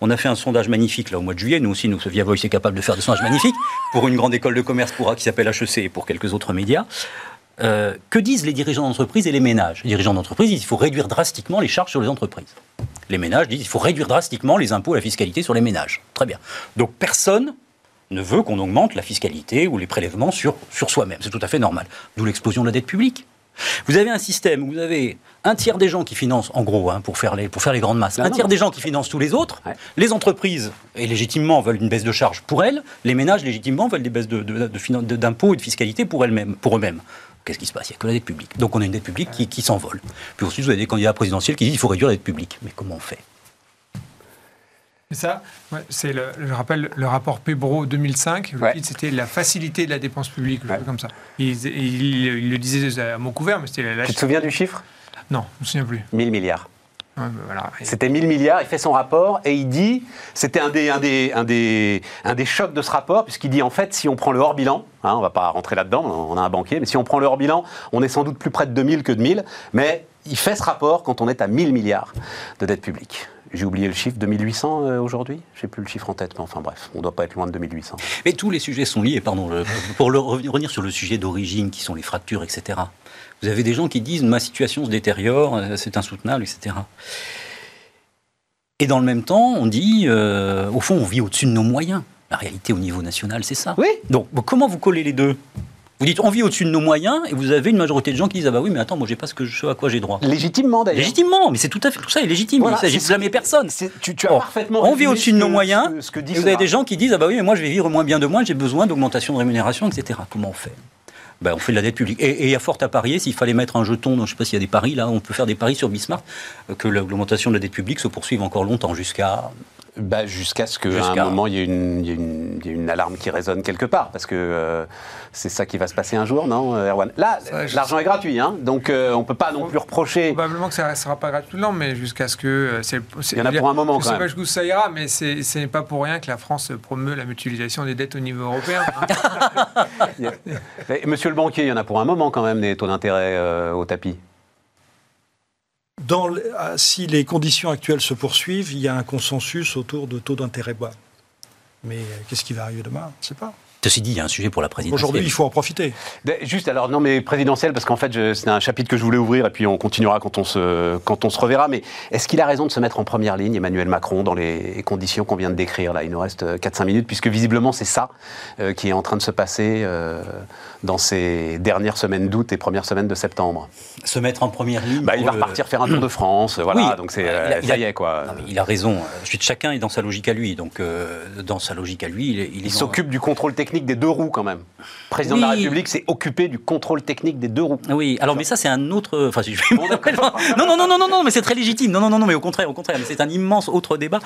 On a fait un sondage magnifique là au mois de juillet. Nous aussi, nous, Via Voice est capable de faire des sondages magnifiques pour une grande école de commerce pour, qui s'appelle HEC et pour quelques autres médias. Euh, que disent les dirigeants d'entreprise et les ménages? Les dirigeants d'entreprise disent qu'il faut réduire drastiquement les charges sur les entreprises. Les ménages disent qu'il faut réduire drastiquement les impôts et la fiscalité sur les ménages. Très bien. Donc personne ne veut qu'on augmente la fiscalité ou les prélèvements sur, sur soi-même. C'est tout à fait normal. D'où l'explosion de la dette publique. Vous avez un système où vous avez un tiers des gens qui financent, en gros, hein, pour, faire les, pour faire les grandes masses, un tiers des gens qui financent tous les autres. Les entreprises, et légitimement, veulent une baisse de charges pour elles. Les ménages, légitimement, veulent des baisses d'impôts de, et de fiscalité pour, elles-mêmes, pour eux-mêmes. Qu'est-ce qui se passe? Il n'y a que la dette publique. Donc on a une dette publique qui, qui s'envole. Puis ensuite, vous avez des candidats présidentiels qui disent qu'il faut réduire la dette publique. Mais comment on fait? C'est ça, c'est le, je rappelle le rapport Pebro 2005. Le titre c'était la facilité de la dépense publique, comme ça. Il, il, le disait à mon couvert, mais c'était la. Tu te souviens du chiffre? Non, je ne me souviens plus. 1000 milliards. C'était 1000 milliards, il fait son rapport et il dit, c'était un des, un, des, un, des, un des chocs de ce rapport, puisqu'il dit en fait, si on prend le hors-bilan, hein, on ne va pas rentrer là-dedans, on a un banquier, mais si on prend le hors-bilan, on est sans doute plus près de 2000 que de 1000, mais il fait ce rapport quand on est à 1000 milliards de dette publique. J'ai oublié le chiffre, 2800 euh, aujourd'hui? Je n'ai plus le chiffre en tête, mais enfin bref, on ne doit pas être loin de 2800. Mais tous les sujets sont liés, pardon, pour revenir sur le sujet d'origine, qui sont les fractures, etc. Vous avez des gens qui disent ma situation se détériore, euh, c'est insoutenable, etc. Et dans le même temps, on dit, euh, au fond, on vit au-dessus de nos moyens. La réalité au niveau national, c'est ça. Oui. Donc, comment vous collez les deux? Vous dites on vit au-dessus de nos moyens et vous avez une majorité de gens qui disent ah bah oui mais attends moi j'ai pas ce, que je, à quoi j'ai droit. Légitimement d'ailleurs. Légitimement mais c'est tout à fait tout ça est légitime. il s'agit de blâmer personne. Tu, tu, as parfaitement. On vit au-dessus de nos moyens. Ce que, et vous avez des gens qui disent ah bah oui mais moi je vais vivre moins bien de moi j'ai besoin d'augmentation de rémunération etc. Comment on fait? Ben, on fait de la dette publique. Et il y a fort à parier, s'il fallait mettre un jeton, je ne sais pas s'il y a des paris, là, on peut faire des paris sur Bismarck, euh, que l'augmentation de la dette publique se poursuive encore longtemps, jusqu'à bah, Jusqu'à ce qu'à un moment, il y, ait une, une, alarme qui résonne quelque part, parce que euh, c'est ça qui va se passer un jour, non, euh, Erwan? Là, l'argent est gratuit, hein, donc euh, on ne peut pas non plus reprocher. Probablement que ça ne sera pas gratuit, non, mais jusqu'à ce que. il y en a pour un moment, quand même. Je ne sais pas jusqu'où ça ira, mais ce n'est pas pour rien que la France promeut la mutualisation des dettes au niveau européen. Hein. Monsieur le banquier, il y en a pour un moment, quand même, des taux d'intérêt au tapis. Ah, si les conditions actuelles se poursuivent, il y a un consensus autour de taux d'intérêt bas. Mais euh, qu'est-ce qui va arriver demain? On ne sait pas. Ceci dit, il y a un sujet pour la présidentielle. Aujourd'hui, il faut en profiter. Juste alors, non mais présidentielle, parce qu'en fait, c'est un chapitre que je voulais ouvrir et puis on continuera quand on se, quand on se reverra. Mais est-ce qu'il a raison de se mettre en première ligne, Emmanuel Macron, dans les conditions qu'on vient de décrire là? Il nous reste 4-5 minutes, puisque visiblement c'est ça euh, qui est en train de se passer euh, dans ces dernières semaines d'août et premières semaines de septembre. Se mettre en première ligne bah, Il va repartir faire un tour de France, voilà, donc c'est, ça y est quoi. il a raison, chacun est dans sa logique à lui, donc dans sa logique à lui, il, il s'occupe du contrôle technique des deux roues quand même. Le président de la République s'est occupé du contrôle technique des deux roues. Oui, alors mais ça c'est un autre. Enfin, non, non, non, non, non, non, mais c'est très légitime. Non, non, non, non, mais au contraire, au contraire, c'est un immense autre débat.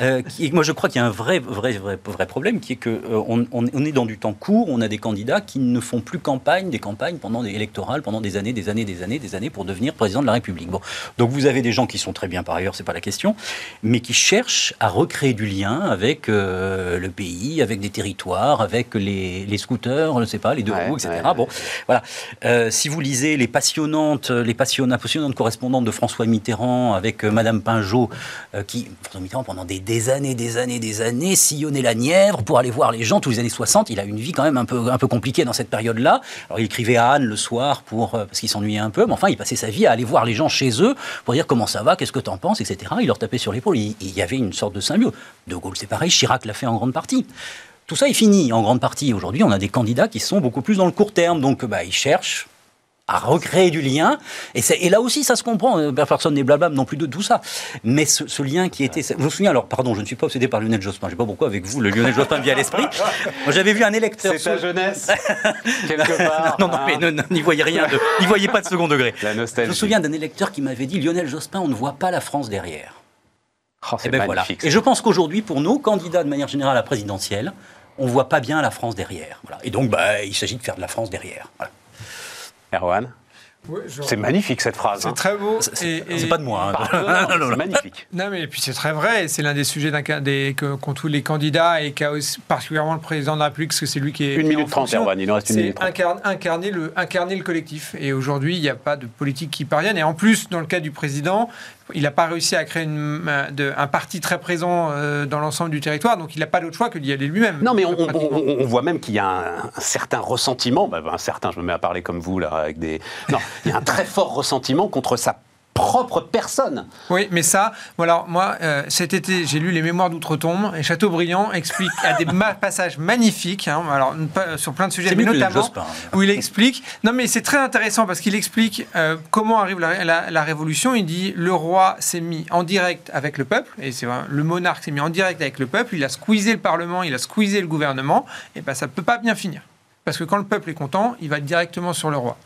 Euh, qui, moi, je crois qu'il y a un vrai, vrai, vrai, vrai problème qui est que euh, on, on, est dans du temps court. On a des candidats qui ne font plus campagne, des campagnes pendant des électorales, pendant des années, des années, des années, des années pour devenir président de la République. Bon, donc vous avez des gens qui sont très bien par ailleurs, c'est pas la question, mais qui cherchent à recréer du lien avec euh, le pays, avec des territoires, avec les, les scooters, je ne sais pas, les deux roues, etc. Bon, voilà. Euh, si vous lisez les passionnantes, les passionnantes, passionnantes correspondantes de François Mitterrand avec euh, Madame Pinjot, euh, qui, François Mitterrand, pendant des, des, années, des années, des années, sillonnait la Nièvre pour aller voir les gens tous les années 60. Il a une vie quand même un peu, un peu compliquée dans cette période-là. Alors, il écrivait à Anne le soir pour, parce qu'il s'ennuyait un peu, mais enfin, il passait sa vie à aller voir les gens chez eux pour dire comment ça va, qu'est-ce que tu en penses, etc. Il leur tapait sur l'épaule. Il, il, y avait une sorte de symbiose. De Gaulle, c'est pareil. Chirac l'a fait en grande partie. Tout ça est fini en grande partie. Aujourd'hui, on a des candidats qui sont beaucoup plus dans le court terme. Donc, bah, ils cherchent à recréer du lien. Et, et, là aussi, ça se comprend. Euh, personne n'est blabla non plus de tout ça. Mais ce, lien qui était. Je me souviens, alors, pardon, je ne suis pas obsédé par Lionel Jospin. Je ne sais pas pourquoi, avec vous, le Lionel Jospin vient à l'esprit. J'avais vu un électeur. C'est ta jeunesse, quelque part. non, non, mais n'y voyez rien, n'y voyez pas de second degré. La nostalgie. Je me souviens d'un électeur qui m'avait dit Lionel Jospin, on ne voit pas la France derrière. Oh, et, ben voilà. et je pense qu'aujourd'hui, pour nos candidats de manière générale à la présidentielle, on voit pas bien la France derrière. Et donc, bah, il s'agit de faire de la France derrière. Erwan c'est magnifique cette phrase. C'est hein. très beau. C'est pas de moi. Hein. c'est magnifique. Non, mais puis c'est très vrai. C'est l'un des sujets qu'ont tous les candidats et qu'a particulièrement le président de la République, parce que c'est lui qui est. Une minute trente, Erwan. Il nous reste une minute Incarner le, incarner le collectif. Et aujourd'hui, il n'y a pas de politique qui parvienne. Et en plus, dans le cas du président, il n'a pas réussi à créer une, un parti très présent euh, dans l'ensemble du territoire, donc il n'a pas d'autre choix que d'y aller lui-même. Non, mais on, voit même qu'il y a un, certain ressentiment, bah, un certain, je me mets à parler comme vous là, avec des... Non, il y a un très fort ressentiment contre sa propre personne. Oui, mais ça, voilà, moi, euh, cet été, j'ai lu les Mémoires d'Outre-Tombe et Chateaubriand explique à des passages magnifiques, hein, alors pas, sur plein de sujets, mais notamment où il explique. Non, mais c'est très intéressant parce qu'il explique euh, comment arrive la, Révolution. Il dit le roi s'est mis en direct avec le peuple, et c'est le monarque s'est mis en direct avec le peuple. Il a squeezé le Parlement, il a squeezé le gouvernement, et ben ça peut pas bien finir. Parce que quand le peuple est content, il va directement sur le roi.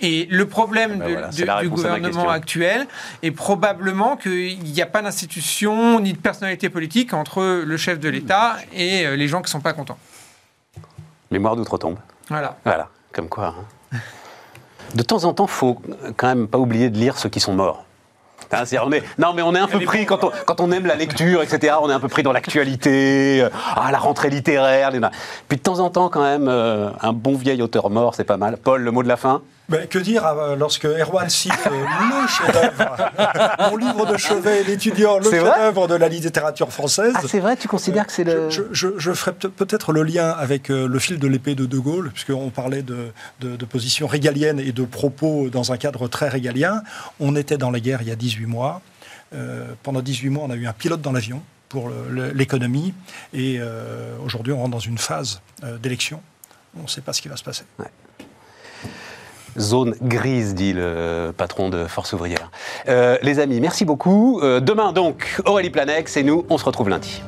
Et le problème ben du gouvernement actuel est probablement qu'il n'y a pas d'institution ni de personnalité politique entre le chef de l'État et euh, les gens qui ne sont pas contents. Mémoire d'outre-tombe. Voilà. Voilà, comme quoi. Hein. De temps en temps, il faut quand même pas oublier de lire ceux qui sont morts. Hein, on est, non, mais on est un peu pris quand on, quand on aime la lecture, etc. On est un peu pris dans l'actualité, euh, ah, la rentrée littéraire. Puis de temps en temps, quand même, euh, un bon vieil auteur mort, c'est pas mal. Paul, le mot de la fin? Ben, que dire euh, lorsque Erwan cite le chef-d'œuvre, mon livre de chevet, l'étudiant, le chef-d'œuvre de la littérature française ah, C'est vrai, tu considères que c'est le. Je, je, je ferai peut-être le lien avec le fil de l'épée de De Gaulle, puisqu'on parlait de, de, de, position régalienne et de propos dans un cadre très régalien. On était dans la guerre il y a 18 mois. Euh, pendant 18 mois, on a eu un pilote dans l'avion pour l'économie. Et euh, aujourd'hui, on rentre dans une phase euh, d'élection. On ne sait pas ce qui va se passer. Zone grise, dit le patron de Force ouvrière. les amis, merci beaucoup. demain donc, Aurélie Planex et nous, on se retrouve lundi.